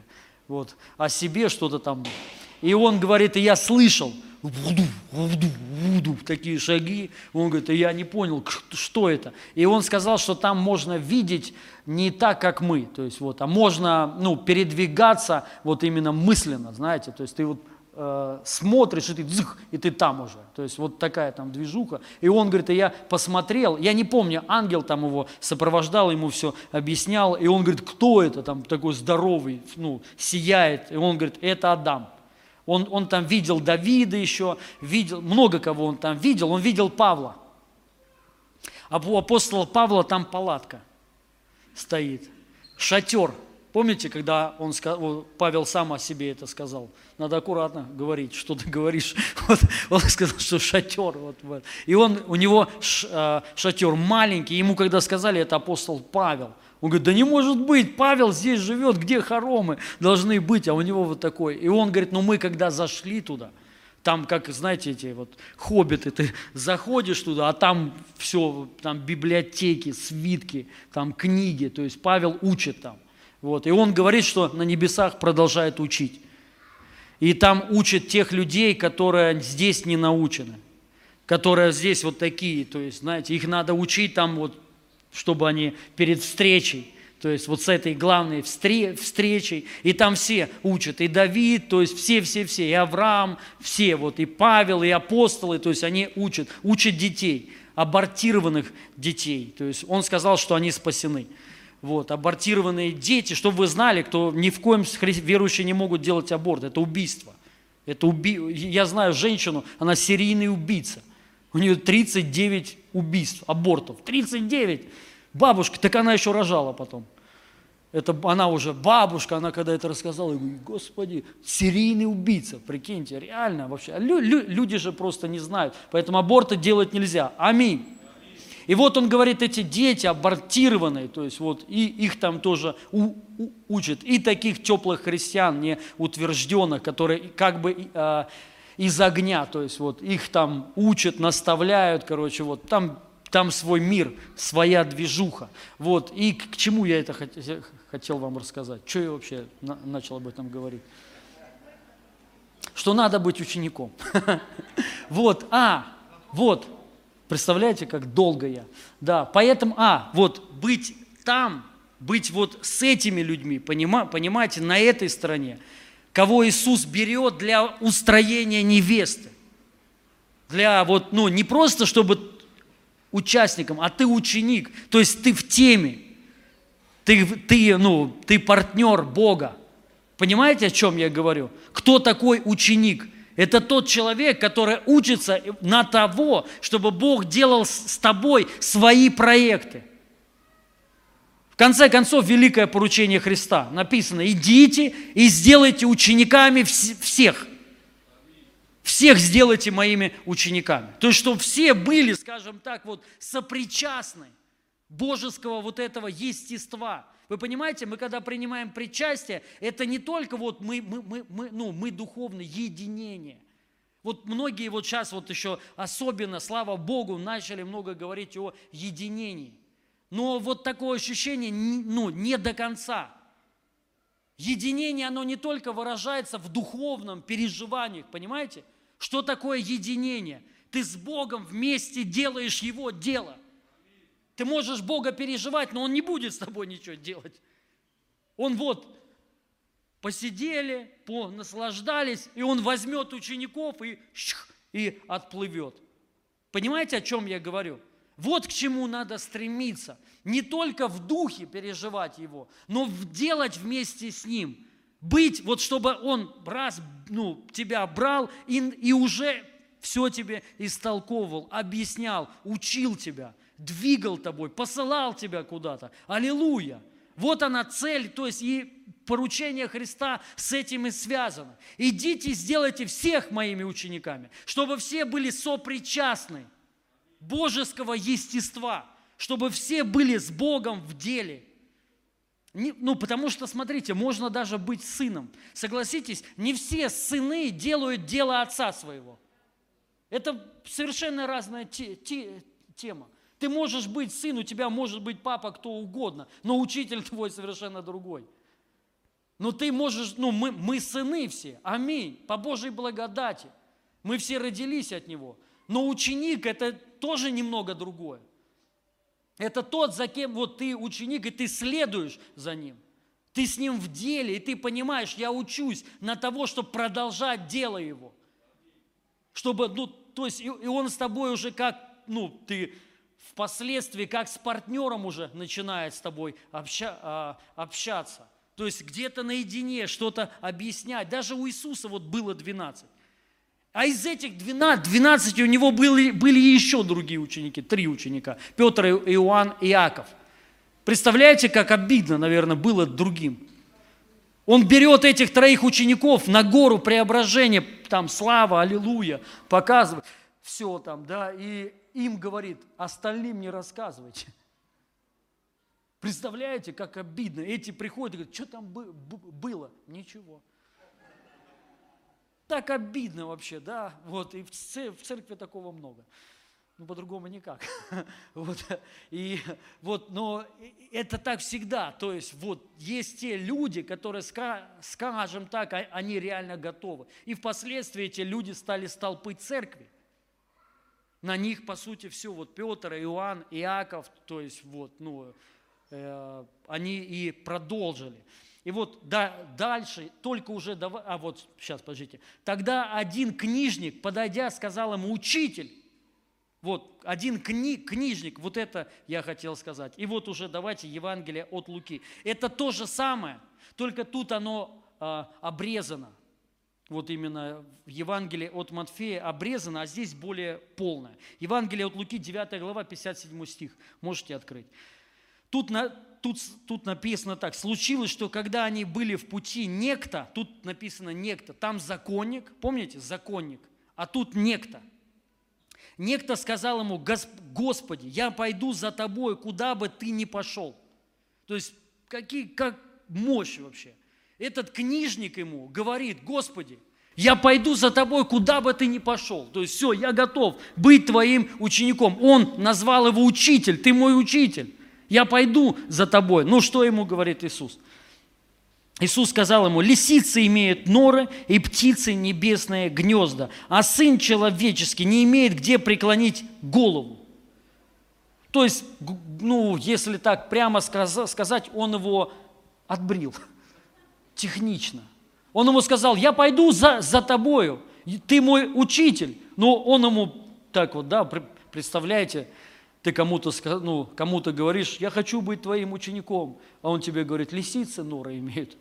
Speaker 1: вот, о себе что-то там. И он говорит, и я слышал, вуду, вуду, вуду, такие шаги. Он говорит, и я не понял, что это. И он сказал, что там можно видеть не так, как мы, то есть вот, а можно, ну, передвигаться вот именно мысленно, знаете, то есть ты вот э, смотришь, и ты дзых, и ты там уже. То есть вот такая там движуха. И он говорит, и я посмотрел, я не помню, ангел там его сопровождал, ему все объяснял, и он говорит, кто это там такой здоровый, ну, сияет. И он говорит, это Адам. Он, он там видел Давида еще, видел, много кого он там видел, он видел Павла. А у апостола Павла там палатка стоит, шатер. Помните, когда он, Павел сам о себе это сказал? Надо аккуратно говорить, что ты говоришь. Вот, он сказал, что шатер. Вот, вот. И он, у него ш- э, шатер маленький. Ему когда сказали, это апостол Павел. Он говорит, да не может быть, Павел здесь живет, где хоромы должны быть, а у него вот такой. И он говорит, ну мы когда зашли туда, там, как, знаете, эти вот хоббиты, ты заходишь туда, а там все, там библиотеки, свитки, там книги, то есть Павел учит там. Вот. И он говорит, что на небесах продолжает учить. И там учат тех людей, которые здесь не научены, которые здесь вот такие, то есть, знаете, их надо учить там вот, чтобы они перед встречей, то есть вот с этой главной встре- встречей, и там все учат, и Давид, то есть все-все-все, и Авраам, все, вот. И Павел, и апостолы, то есть они учат, учат детей, абортированных детей, то есть он сказал, что они спасены. Вот, абортированные дети, чтобы вы знали, кто ни в коем верующие не могут делать аборт, это убийство. Это уби... Я знаю женщину, она серийный убийца. У нее 39 убийств, абортов. 39! Бабушка, так она еще рожала потом. Это она уже бабушка, она когда это рассказала, я говорю, господи, серийный убийца, прикиньте, реально вообще. Лю- лю- люди же просто не знают, поэтому аборты делать нельзя. Аминь. И вот он говорит, эти дети абортированные, то есть вот и их там тоже у- у- учат, и таких теплых христиан, не утвержденных, которые как бы э, из огня, то есть вот их там учат, наставляют, короче, вот там, там свой мир, своя движуха. Вот, и к, чему я это хот- хотел вам рассказать? Что я вообще на- начал об этом говорить? Что надо быть учеником. Вот, а, вот, Представляете, как долго я? Да, поэтому, а, вот, быть там, быть вот с этими людьми, понима, понимаете, на этой стороне, кого Иисус берет для устроения невесты. Для вот, ну, не просто, чтобы участником, а ты ученик, то есть ты в теме, ты, ты, ну, ты партнер Бога. Понимаете, о чем я говорю? Кто такой ученик? Это тот человек, который учится на того, чтобы Бог делал с тобой свои проекты. В конце концов, великое поручение Христа написано, идите и сделайте учениками вс- всех. Всех сделайте моими учениками. То есть, чтобы все были, скажем так, вот сопричастны божеского вот этого естества. Вы понимаете, мы когда принимаем причастие, это не только вот мы, мы, мы, мы, ну, мы духовно, единение. Вот многие вот сейчас вот еще особенно, слава Богу, начали много говорить о единении. Но вот такое ощущение, ну, не до конца. Единение, оно не только выражается в духовном переживаниях, понимаете? Что такое единение? Ты с Богом вместе делаешь Его дело. Ты можешь Бога переживать, но Он не будет с тобой ничего делать. Он вот посидели, наслаждались, и Он возьмет учеников и, и отплывет. Понимаете, о чем я говорю? Вот к чему надо стремиться. Не только в духе переживать его, но делать вместе с ним. Быть, вот чтобы он раз ну, тебя брал и, и уже все тебе истолковывал, объяснял, учил тебя, двигал тобой, посылал тебя куда-то. Аллилуйя! Вот она цель, то есть и поручение Христа с этим и связано. Идите, сделайте всех моими учениками, чтобы все были сопричастны божеского естества, чтобы все были с Богом в деле. Не- ну, потому что, смотрите, можно даже быть сыном. Согласитесь, не все сыны делают дело отца своего. Это совершенно разная те- те- тема. Ты можешь быть сын, у тебя может быть папа кто угодно, но учитель твой совершенно другой. Но ты можешь, ну мы, мы сыны все, аминь, по Божьей благодати. Мы все родились от Него. Но ученик – это тоже немного другое. Это тот, за кем вот ты ученик, и ты следуешь за ним. Ты с ним в деле, и ты понимаешь, я учусь на того, чтобы продолжать дело его. Чтобы, ну, то есть, и, и он с тобой уже как, ну, ты впоследствии как с партнером уже начинает с тобой обща- а, общаться. То есть где-то наедине что-то объяснять. Даже у Иисуса вот было 12. А из этих 12, 12 у него были, были еще другие ученики, три ученика. Петр, Иоанн и Иаков. Представляете, как обидно, наверное, было другим. Он берет этих троих учеников на гору преображения, там слава, аллилуйя, показывает, все там, да, и им говорит, остальным не рассказывайте. Представляете, как обидно. Эти приходят и говорят, что там было? Ничего. Так обидно вообще, да, вот, и в це- в церкви такого много. Ну, по-другому никак. Вот. И вот, но это так всегда. То есть вот есть те люди, которые, ска- скажем так, а- они реально готовы. И впоследствии эти люди стали столпы церкви. На них, по сути, все, вот Петр, Иоанн, Иаков, то есть вот, ну, э, они и продолжили. И вот да, дальше, только уже, дава- а вот сейчас, подождите. Тогда один книжник, подойдя, сказал ему, учитель, вот, один кни, книжник, вот это я хотел сказать. И вот уже давайте Евангелие от Луки. Это то же самое, только тут оно а, обрезано. Вот именно в Евангелии от Матфея обрезано, а здесь более полное. Евангелие от Луки, 9 глава, 57 стих. Можете открыть. Тут, на, тут, тут написано так. Случилось, что когда они были в пути, некто, тут написано некто, там законник, помните, законник, а тут некто. Некто сказал ему, «Гос- Господи, я пойду за тобой, куда бы ты ни пошел. То есть, какие, как мощь вообще. Этот книжник ему говорит, Господи, я пойду за тобой, куда бы ты ни пошел. То есть, все, я готов быть твоим учеником. Он назвал его учитель, ты мой учитель. Я пойду за тобой. Ну, что ему говорит Иисус? Иисус сказал ему, лисицы имеют норы и птицы небесные гнезда, а сын человеческий не имеет где преклонить голову. То есть, ну, если так прямо сказа- сказать, он его отбрил технично. Он ему сказал, я пойду за, за тобою, ты мой учитель. Но он ему так вот, да, пр- представляете, ты кому-то, ну, кому-то говоришь, я хочу быть твоим учеником, а он тебе говорит, лисицы норы имеют,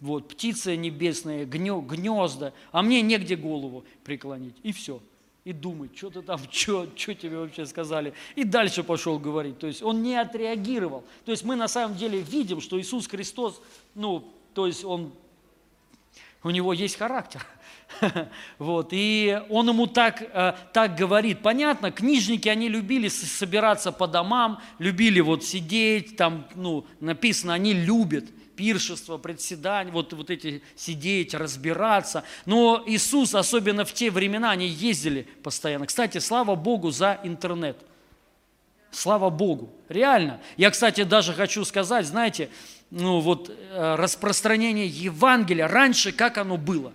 Speaker 1: вот, птицы небесные, гнё- гнезда, а мне негде голову преклонить. И все. И думать, что ты там, что тебе вообще сказали. И дальше пошел говорить. То есть он не отреагировал. То есть мы на самом деле видим, что Иисус Христос, ну, то есть он, у него есть характер. Вот, и он ему так, э, так говорит. Понятно, книжники, они любили собираться по домам, любили вот сидеть, там, ну, написано, они любят пиршество, председание, вот, вот эти сидеть, разбираться. Но Иисус, особенно в те времена, они ездили постоянно. Кстати, слава Богу за интернет. Слава Богу. Реально. Я, кстати, даже хочу сказать, знаете, ну вот э, распространение Евангелия, раньше как оно было?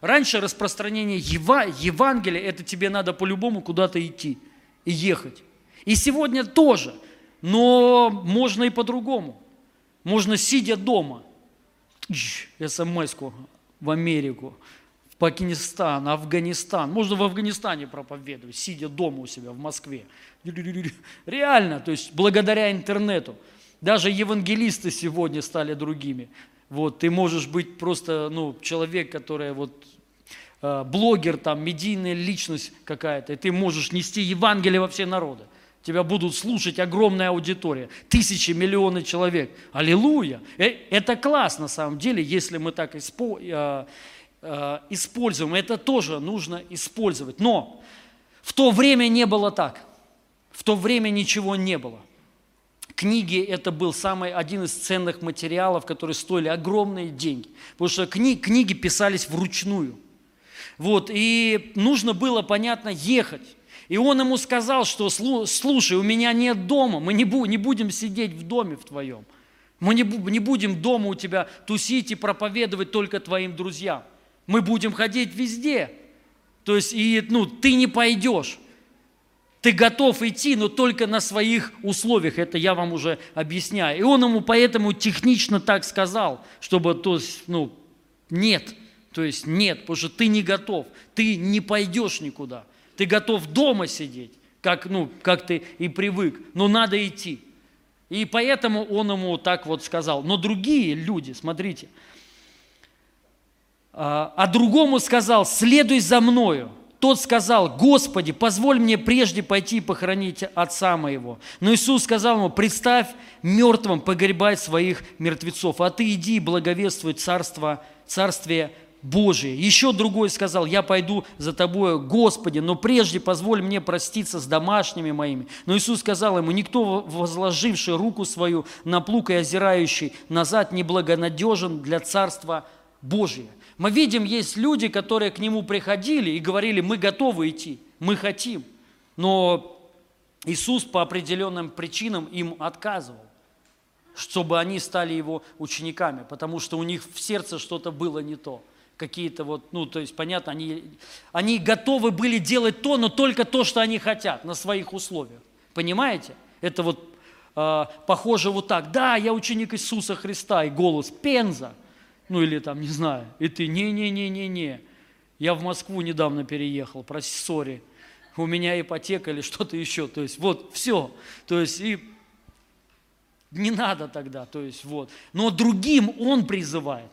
Speaker 1: Раньше распространение Ева, Евангелия, это тебе надо по-любому куда-то идти и ехать. И сегодня тоже, но можно и по-другому. Можно сидя дома, смс-ку в Америку, в Пакистан, Афганистан. Можно в Афганистане проповедовать, сидя дома у себя в Москве. Реально, то есть благодаря интернету. Даже евангелисты сегодня стали другими. Вот, ты можешь быть просто ну, человек, который вот э, блогер, там, медийная личность какая-то, и ты можешь нести Евангелие во все народы. Тебя будут слушать огромная аудитория, тысячи, миллионы человек. Аллилуйя! Э, Это класс на самом деле, если мы так э, используем. Это тоже нужно использовать. Но в то время не было так. В то время ничего не было. Книги это был самый один из ценных материалов, которые стоили огромные деньги. Потому что кни, книги писались вручную. Вот, и нужно было, понятно, ехать. И он ему сказал, что слушай, у меня нет дома, мы не, бу, не будем сидеть в доме в твоем. Мы не, не будем дома у тебя тусить и проповедовать только твоим друзьям. Мы будем ходить везде. То есть, и, ну, ты не пойдешь. Ты готов идти, но только на своих условиях. Это я вам уже объясняю. И он ему поэтому технично так сказал, чтобы, то есть, ну, нет. То есть нет, потому что ты не готов. Ты не пойдешь никуда. Ты готов дома сидеть, как, ну, как ты и привык. Но надо идти. И поэтому он ему так вот сказал. Но другие люди, смотрите, а, а другому сказал, следуй за мною. Тот сказал, Господи, позволь мне прежде пойти похоронить отца моего. Но Иисус сказал ему, представь мертвым погребать своих мертвецов, а ты иди и благовествуй царство, царствие Божие. Еще другой сказал, я пойду за тобою, Господи, но прежде позволь мне проститься с домашними моими. Но Иисус сказал ему, никто, возложивший руку свою на плуг и озирающий назад, не благонадежен для Царства Божия. Мы видим, есть люди, которые к Нему приходили и говорили, мы готовы идти, мы хотим. Но Иисус по определенным причинам им отказывал, чтобы они стали Его учениками, потому что у них в сердце что-то было не то какие-то вот, ну, то есть, понятно, они, они готовы были делать то, но только то, что они хотят, на своих условиях. Понимаете? Это вот э, похоже вот так. Да, я ученик Иисуса Христа, и голос Пенза, ну или там, не знаю, и ты, не-не-не-не-не, я в Москву недавно переехал, проси, сори, у меня ипотека или что-то еще, то есть вот, все, то есть и не надо тогда, то есть вот. Но другим он призывает.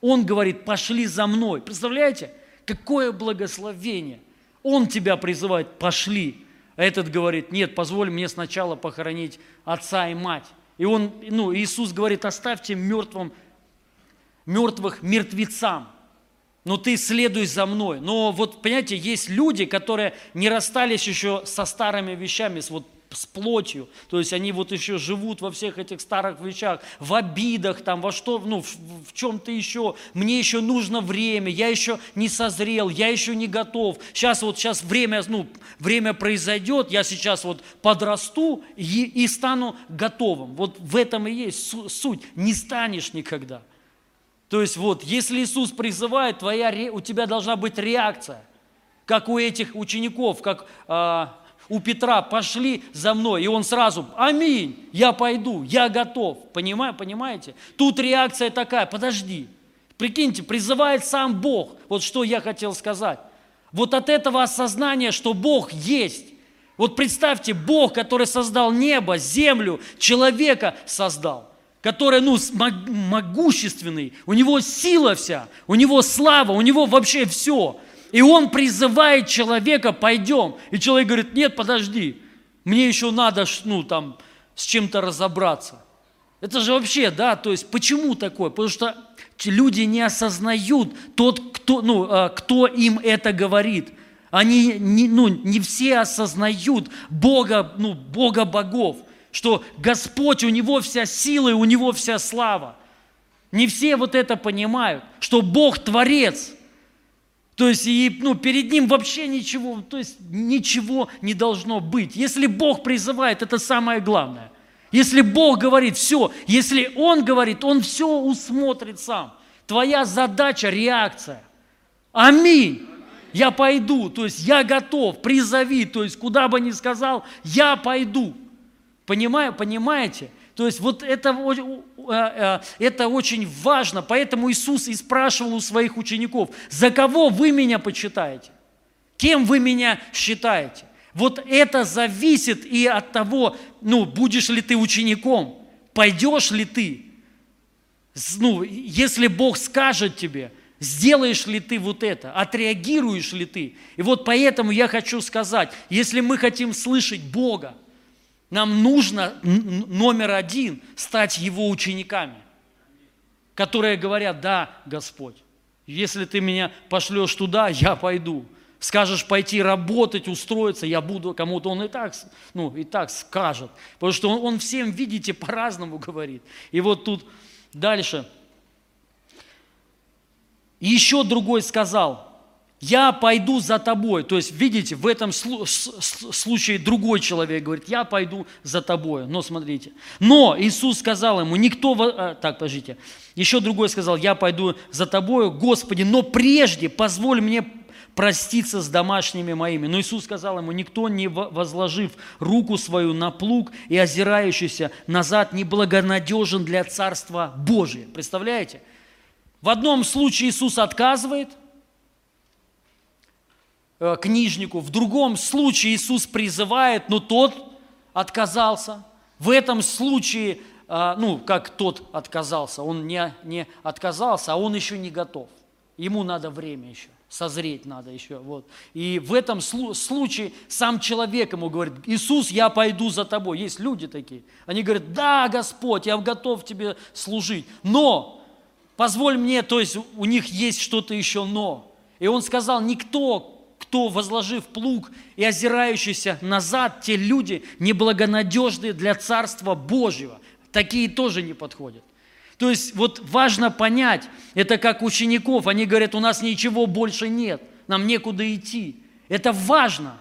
Speaker 1: Он говорит, пошли за мной. Представляете, какое благословение. Он тебя призывает, пошли. А этот говорит, нет, позволь мне сначала похоронить отца и мать. И он, ну, Иисус говорит, оставьте мертвым, мертвых мертвецам. Но ты следуй за мной. Но вот, понимаете, есть люди, которые не расстались еще со старыми вещами, с вот с плотью. То есть они вот еще живут во всех этих старых вещах, в обидах, там, во что, ну, в, в чем-то еще. Мне еще нужно время, я еще не созрел, я еще не готов. Сейчас вот сейчас время, ну, время произойдет, я сейчас вот подрасту и, и стану готовым. Вот в этом и есть суть. Не станешь никогда. То есть вот, если Иисус призывает, твоя, у тебя должна быть реакция, как у этих учеников, как а, у Петра, пошли за мной. И он сразу, аминь, я пойду, я готов. Понимаете, понимаете? Тут реакция такая, подожди. Прикиньте, призывает сам Бог. Вот что я хотел сказать. Вот от этого осознания, что Бог есть. Вот представьте, Бог, который создал небо, землю, человека создал который, ну, могущественный, у него сила вся, у него слава, у него вообще все – и он призывает человека, пойдем. И человек говорит, нет, подожди, мне еще надо, ну, там, с чем-то разобраться. Это же вообще, да, то есть почему такое? Потому что люди не осознают тот, кто, ну, а, кто им это говорит. Они не, ну, не все осознают Бога, ну, Бога богов, что Господь, у Него вся сила и у Него вся слава. Не все вот это понимают, что Бог Творец – то есть и, ну, перед ним вообще ничего, то есть ничего не должно быть. Если Бог призывает, это самое главное. Если Бог говорит, все, если Он говорит, Он все усмотрит сам. Твоя задача – реакция. Аминь. Я пойду, то есть я готов, призови, то есть куда бы ни сказал, я пойду. Понимаю, понимаете? То есть вот это, э, э, это очень важно, поэтому Иисус и спрашивал у своих учеников, за кого вы меня почитаете? Кем вы меня считаете? Вот это зависит и от того, ну, будешь ли ты учеником, пойдешь ли ты. Ну, если Бог скажет тебе, сделаешь ли ты вот это, отреагируешь ли ты. И вот поэтому я хочу сказать, если мы хотим слышать Бога, нам нужно номер один стать Его учениками, которые говорят, да, Господь, если ты меня пошлешь туда, я пойду. скажешь пойти работать, устроиться, я буду, кому-то он и так, ну, и так скажет. Потому что он, он всем, видите, по-разному говорит. И вот тут дальше. Еще другой сказал, я пойду за тобой. То есть, видите, в этом случае другой человек говорит, я пойду за тобой. Но смотрите. Но Иисус сказал ему, никто... А, так, подождите. Еще другой сказал, я пойду за тобой, Господи, но прежде позволь мне проститься с домашними моими. Но Иисус сказал ему, никто, не возложив руку свою на плуг и озирающийся назад, не благонадежен для Царства Божия. Представляете? В одном случае Иисус отказывает – книжнику. В другом случае Иисус призывает, но тот отказался. В этом случае, э, ну, как тот отказался, он не, не отказался, а он еще не готов. Ему надо время еще, созреть надо еще. Вот. И в этом случае сам человек ему говорит, Иисус, я пойду за тобой. Есть люди такие. Они говорят, да, Господь, я готов тебе служить. Но, позволь мне, то есть у них есть что-то еще но. И он сказал, никто, кто, возложив плуг и озирающийся назад, те люди неблагонадежные для Царства Божьего. Такие тоже не подходят. То есть вот важно понять, это как учеников, они говорят, у нас ничего больше нет, нам некуда идти. Это важно,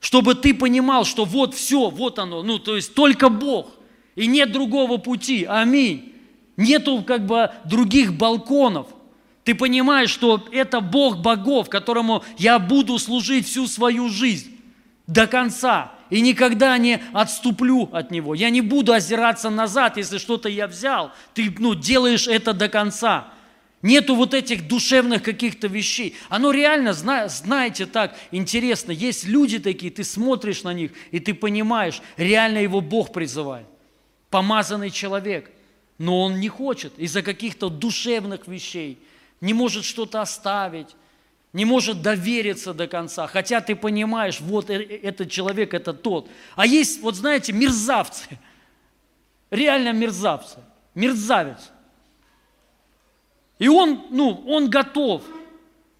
Speaker 1: чтобы ты понимал, что вот все, вот оно, ну то есть только Бог, и нет другого пути, аминь. Нету как бы других балконов – ты понимаешь, что это Бог богов, которому я буду служить всю свою жизнь до конца и никогда не отступлю от Него. Я не буду озираться назад, если что-то я взял. Ты ну, делаешь это до конца. Нету вот этих душевных каких-то вещей. Оно реально, знаете, так интересно. Есть люди такие, ты смотришь на них, и ты понимаешь, реально его Бог призывает. Помазанный человек. Но он не хочет из-за каких-то душевных вещей – не может что-то оставить, не может довериться до конца, хотя ты понимаешь, вот э, э, этот человек, это тот. А есть, вот знаете, мерзавцы, реально мерзавцы, мерзавец. И он, ну, он готов.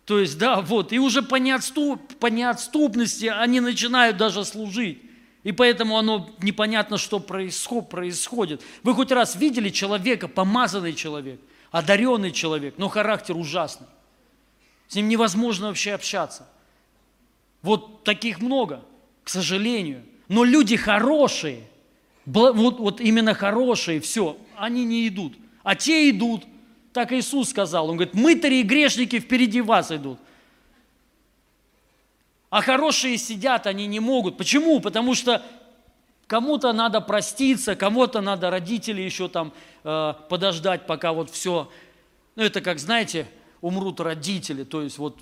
Speaker 1: То есть, да, вот, и уже по, неотступ, по неотступности они начинают даже служить. И поэтому оно непонятно, что происходит. Вы хоть раз видели человека, помазанный человек? Одаренный человек, но характер ужасный. С ним невозможно вообще общаться. Вот таких много, к сожалению. Но люди хорошие, вот, вот именно хорошие, все, они не идут. А те идут, так Иисус сказал. Он говорит, мытари и грешники впереди вас идут. А хорошие сидят, они не могут. Почему? Потому что Кому-то надо проститься, кому-то надо родители еще там э, подождать, пока вот все. Ну, это как, знаете, умрут родители. То есть вот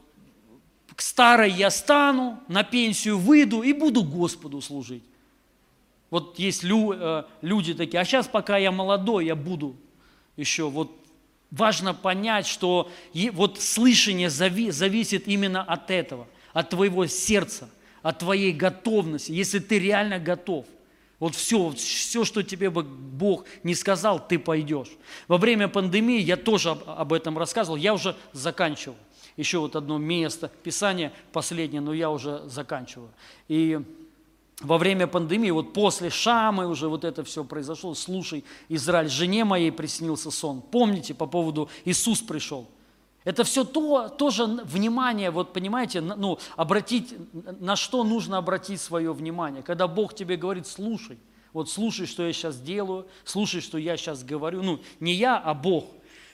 Speaker 1: к старой я стану, на пенсию выйду и буду Господу служить. Вот есть лю, э, люди такие, а сейчас пока я молодой, я буду еще. Вот важно понять, что вот слышание зави, зависит именно от этого, от твоего сердца, от твоей готовности, если ты реально готов – вот все, все, что тебе бы Бог не сказал, ты пойдешь. Во время пандемии я тоже об этом рассказывал, я уже заканчивал. Еще вот одно место Писания последнее, но я уже заканчиваю. И во время пандемии, вот после Шамы уже вот это все произошло, слушай, Израиль, жене моей приснился сон. Помните по поводу Иисус пришел? Это все то, тоже внимание, вот понимаете, ну, обратить, на что нужно обратить свое внимание. Когда Бог тебе говорит, слушай, вот слушай, что я сейчас делаю, слушай, что я сейчас говорю. Ну, не я, а Бог.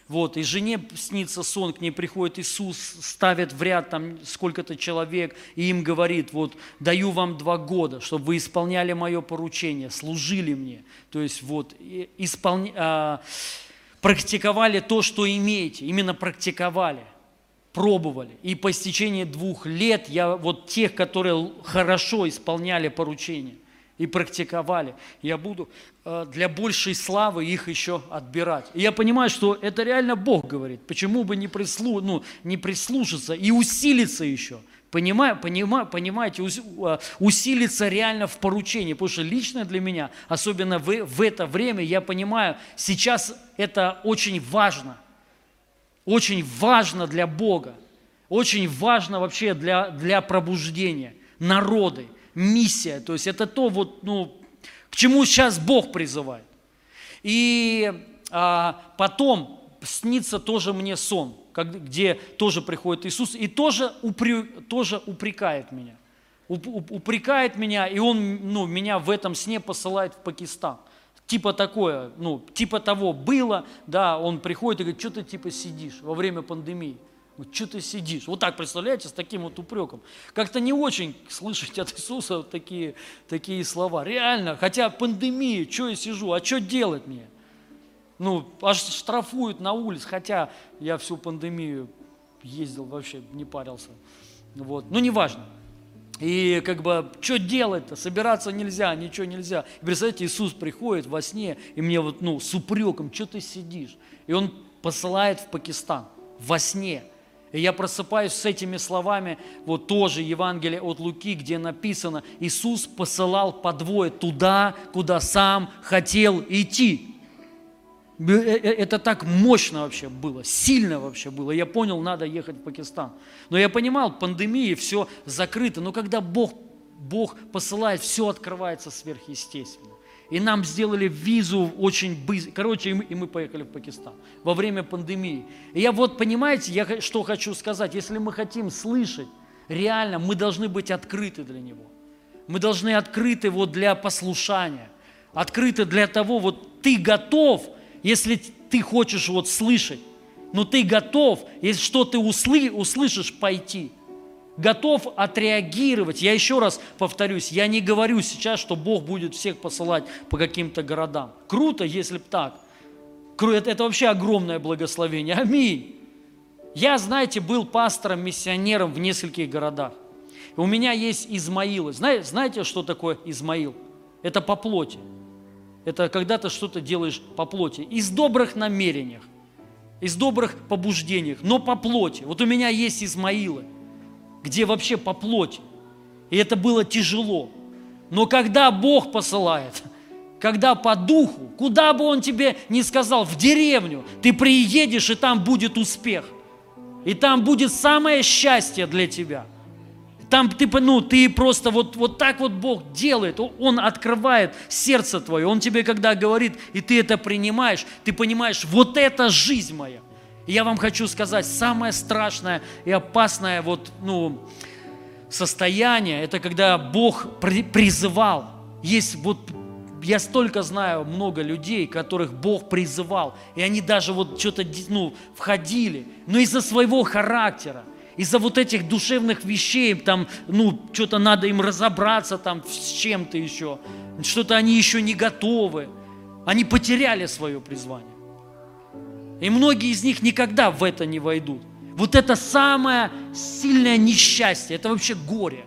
Speaker 1: Вот, и жене снится сон, к ней приходит Иисус, ставит в ряд там сколько-то человек, и им говорит, вот, даю вам два года, чтобы вы исполняли мое поручение, служили мне. То есть, вот, исполня... Практиковали то, что имеете, именно практиковали, пробовали. И по истечении двух лет я вот тех, которые хорошо исполняли поручения и практиковали, я буду э, для большей славы их еще отбирать. И я понимаю, что это реально Бог говорит. Почему бы не, прислу, ну, не прислушаться и усилиться еще – Понимаю, понимаю, понимаете, а, усилиться реально в поручении, потому что лично для меня, особенно в, в это время, я понимаю, сейчас это очень важно, очень важно для Бога. очень важно вообще для, для пробуждения. Народы, миссия. То есть это то, вот, ну, к чему сейчас Бог призывает. И а, потом снится тоже мне сон, где тоже приходит Иисус и тоже, упрю, тоже упрекает меня. Упрекает меня, и он ну, меня в этом сне посылает в Пакистан. Типа такое, ну, типа того было, да, он приходит и говорит, что ты типа сидишь во время пандемии. Вот что ты сидишь? Вот так, представляете, с таким вот упреком. Как-то не очень слышать от Иисуса вот такие, такие слова. Реально, хотя пандемия, что я сижу, а что делать мне? Ну, аж штрафуют на улице, хотя я всю пандемию ездил, вообще не парился. Вот, ну, неважно. И как бы, что делать-то? Собираться нельзя, ничего нельзя. И представляете, Иисус приходит во сне, и мне вот, ну, с упреком, что ты сидишь? И Он посылает в Пакистан во сне. И я просыпаюсь с этими словами, вот тоже Евангелие от Луки, где написано, Иисус посылал по двое туда, куда сам хотел идти. Э, э, это так мощно вообще было, сильно вообще было. Я понял, надо ехать в Пакистан. Но я понимал, пандемия, все закрыто. Но когда Бог, Бог посылает, все открывается сверхъестественно. И нам сделали визу очень быстро. Короче, и мы, и мы поехали в Пакистан во время пандемии. И я вот, понимаете, я что хочу сказать. Если мы хотим слышать, реально, мы должны быть открыты для Него. Мы должны открыты вот для послушания. Открыты для того, вот ты готов – если ты хочешь вот слышать, но ты готов, если что ты услы, услышишь, пойти. Готов отреагировать. Я еще раз повторюсь, я не говорю сейчас, что Бог будет всех посылать по каким-то городам. Круто, если бы так. Это, это вообще огромное благословение. Аминь. Я, знаете, был пастором, миссионером в нескольких городах. У меня есть Измаилы. Знаете, знаете, что такое Измаил? Это по плоти. Это когда ты что-то делаешь по плоти. Из добрых намерениях, из добрых побуждениях, но по плоти. Вот у меня есть Измаилы, где вообще по плоти. И это было тяжело. Но когда Бог посылает, когда по духу, куда бы Он тебе не сказал, в деревню, ты приедешь, и там будет успех. И там будет самое счастье для тебя – там ты, ну, ты просто вот, вот так вот Бог делает. Он открывает сердце твое. Он тебе, когда говорит, и ты это принимаешь, ты понимаешь, вот это жизнь моя. И я вам хочу сказать, самое страшное и опасное вот, ну, состояние, это когда Бог призывал. Есть вот я столько знаю много людей, которых Бог призывал, и они даже вот что-то ну, входили, но из-за своего характера, из-за вот этих душевных вещей, там, ну, что-то надо им разобраться там с чем-то еще, что-то они еще не готовы. Они потеряли свое призвание. И многие из них никогда в это не войдут. Вот это самое сильное несчастье, это вообще горе.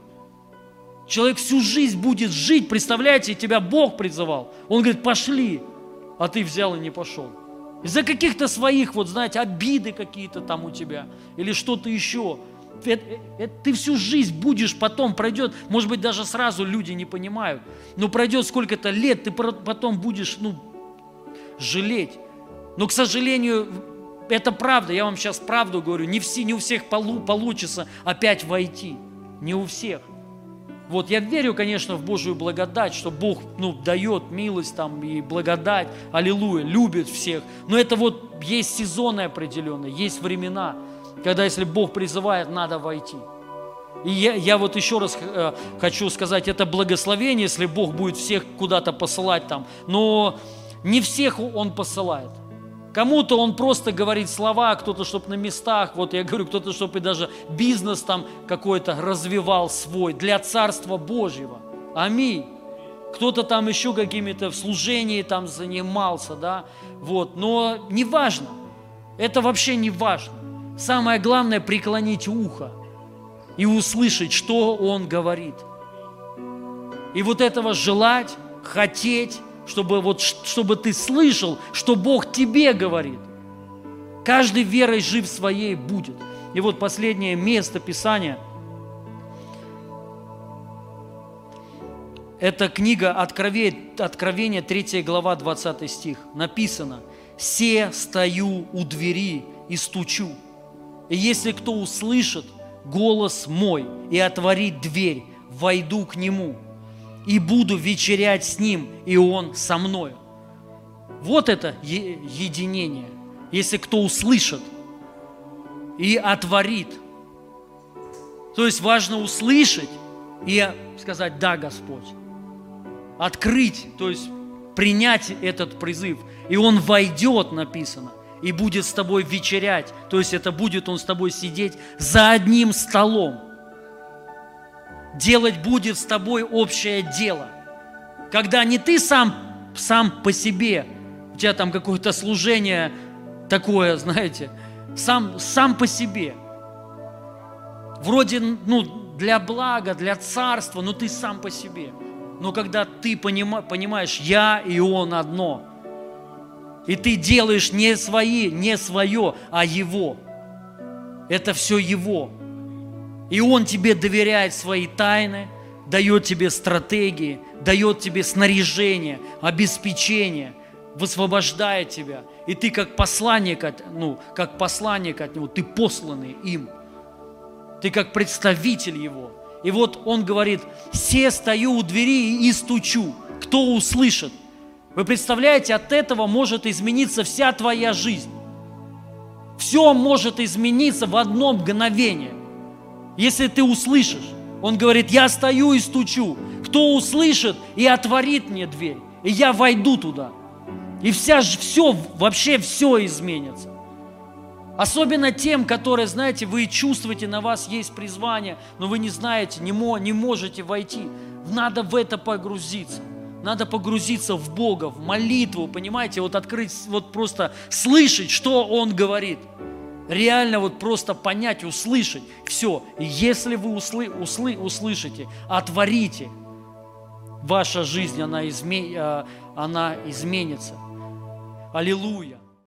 Speaker 1: Человек всю жизнь будет жить, представляете, тебя Бог призывал. Он говорит, пошли, а ты взял и не пошел. Из-за каких-то своих, вот знаете, обиды какие-то там у тебя или что-то еще. Это, это, ты всю жизнь будешь потом, пройдет, может быть, даже сразу люди не понимают, но пройдет сколько-то лет, ты потом будешь, ну, жалеть. Но, к сожалению, это правда, я вам сейчас правду говорю, не, все, не у всех полу, получится опять войти, не у всех. Вот я верю, конечно, в Божию благодать, что Бог ну, дает милость там и благодать, аллилуйя, любит всех. Но это вот есть сезоны определенные, есть времена, когда если Бог призывает, надо войти. И я, я вот еще раз э, хочу сказать, это благословение, если Бог будет всех куда-то посылать там, но не всех Он посылает – Кому-то он просто говорит слова, кто-то, чтобы на местах, вот я говорю, кто-то, чтобы даже бизнес там какой-то развивал свой для Царства Божьего. Аминь. Кто-то там еще какими-то в служении там занимался, да, вот, но не важно. Это вообще не важно. Самое главное преклонить ухо и услышать, что он говорит. И вот этого желать, хотеть, чтобы, вот, чтобы ты слышал, что Бог тебе говорит. Каждый верой жив своей будет. И вот последнее место Писания. Это книга Откровения, Откровение 3 глава, 20 стих. Написано, «Се стою у двери и стучу. И если кто услышит голос мой и отворит дверь, войду к нему и буду вечерять с ним, и он со мною. Вот это единение. Если кто услышит и отворит. То есть важно услышать и сказать, да, Господь. Открыть, то есть принять этот призыв. И он войдет, написано, и будет с тобой вечерять. То есть это будет он с тобой сидеть за одним столом. Делать будет с тобой общее дело. Когда не ты сам, сам по себе, у тебя там какое-то служение такое, знаете, сам, сам по себе. Вроде, ну, для блага, для царства, но ты сам по себе. Но когда ты понима, понимаешь, я и он одно, и ты делаешь не свои, не свое, а его, это все его. И он тебе доверяет свои тайны, дает тебе стратегии, дает тебе снаряжение, обеспечение, высвобождает тебя. И ты как посланник, от, ну, как посланник от него, ты посланный им. Ты как представитель его. И вот он говорит, все стою у двери и стучу. Кто услышит? Вы представляете, от этого может измениться вся твоя жизнь. Все может измениться в одно мгновение, если ты услышишь. Он говорит, я стою и стучу. Кто услышит и отворит мне дверь, и я войду туда. И вся, все, вообще все изменится. Особенно тем, которые, знаете, вы чувствуете, на вас есть призвание, но вы не знаете, не, мо, не можете войти. Надо в это погрузиться. Надо погрузиться в Бога, в молитву, понимаете, вот открыть, вот просто слышать, что Он говорит. Реально вот просто понять, услышать. Все. Если вы услы, услы, услышите, отворите, ваша жизнь, она, изме, она изменится. Аллилуйя.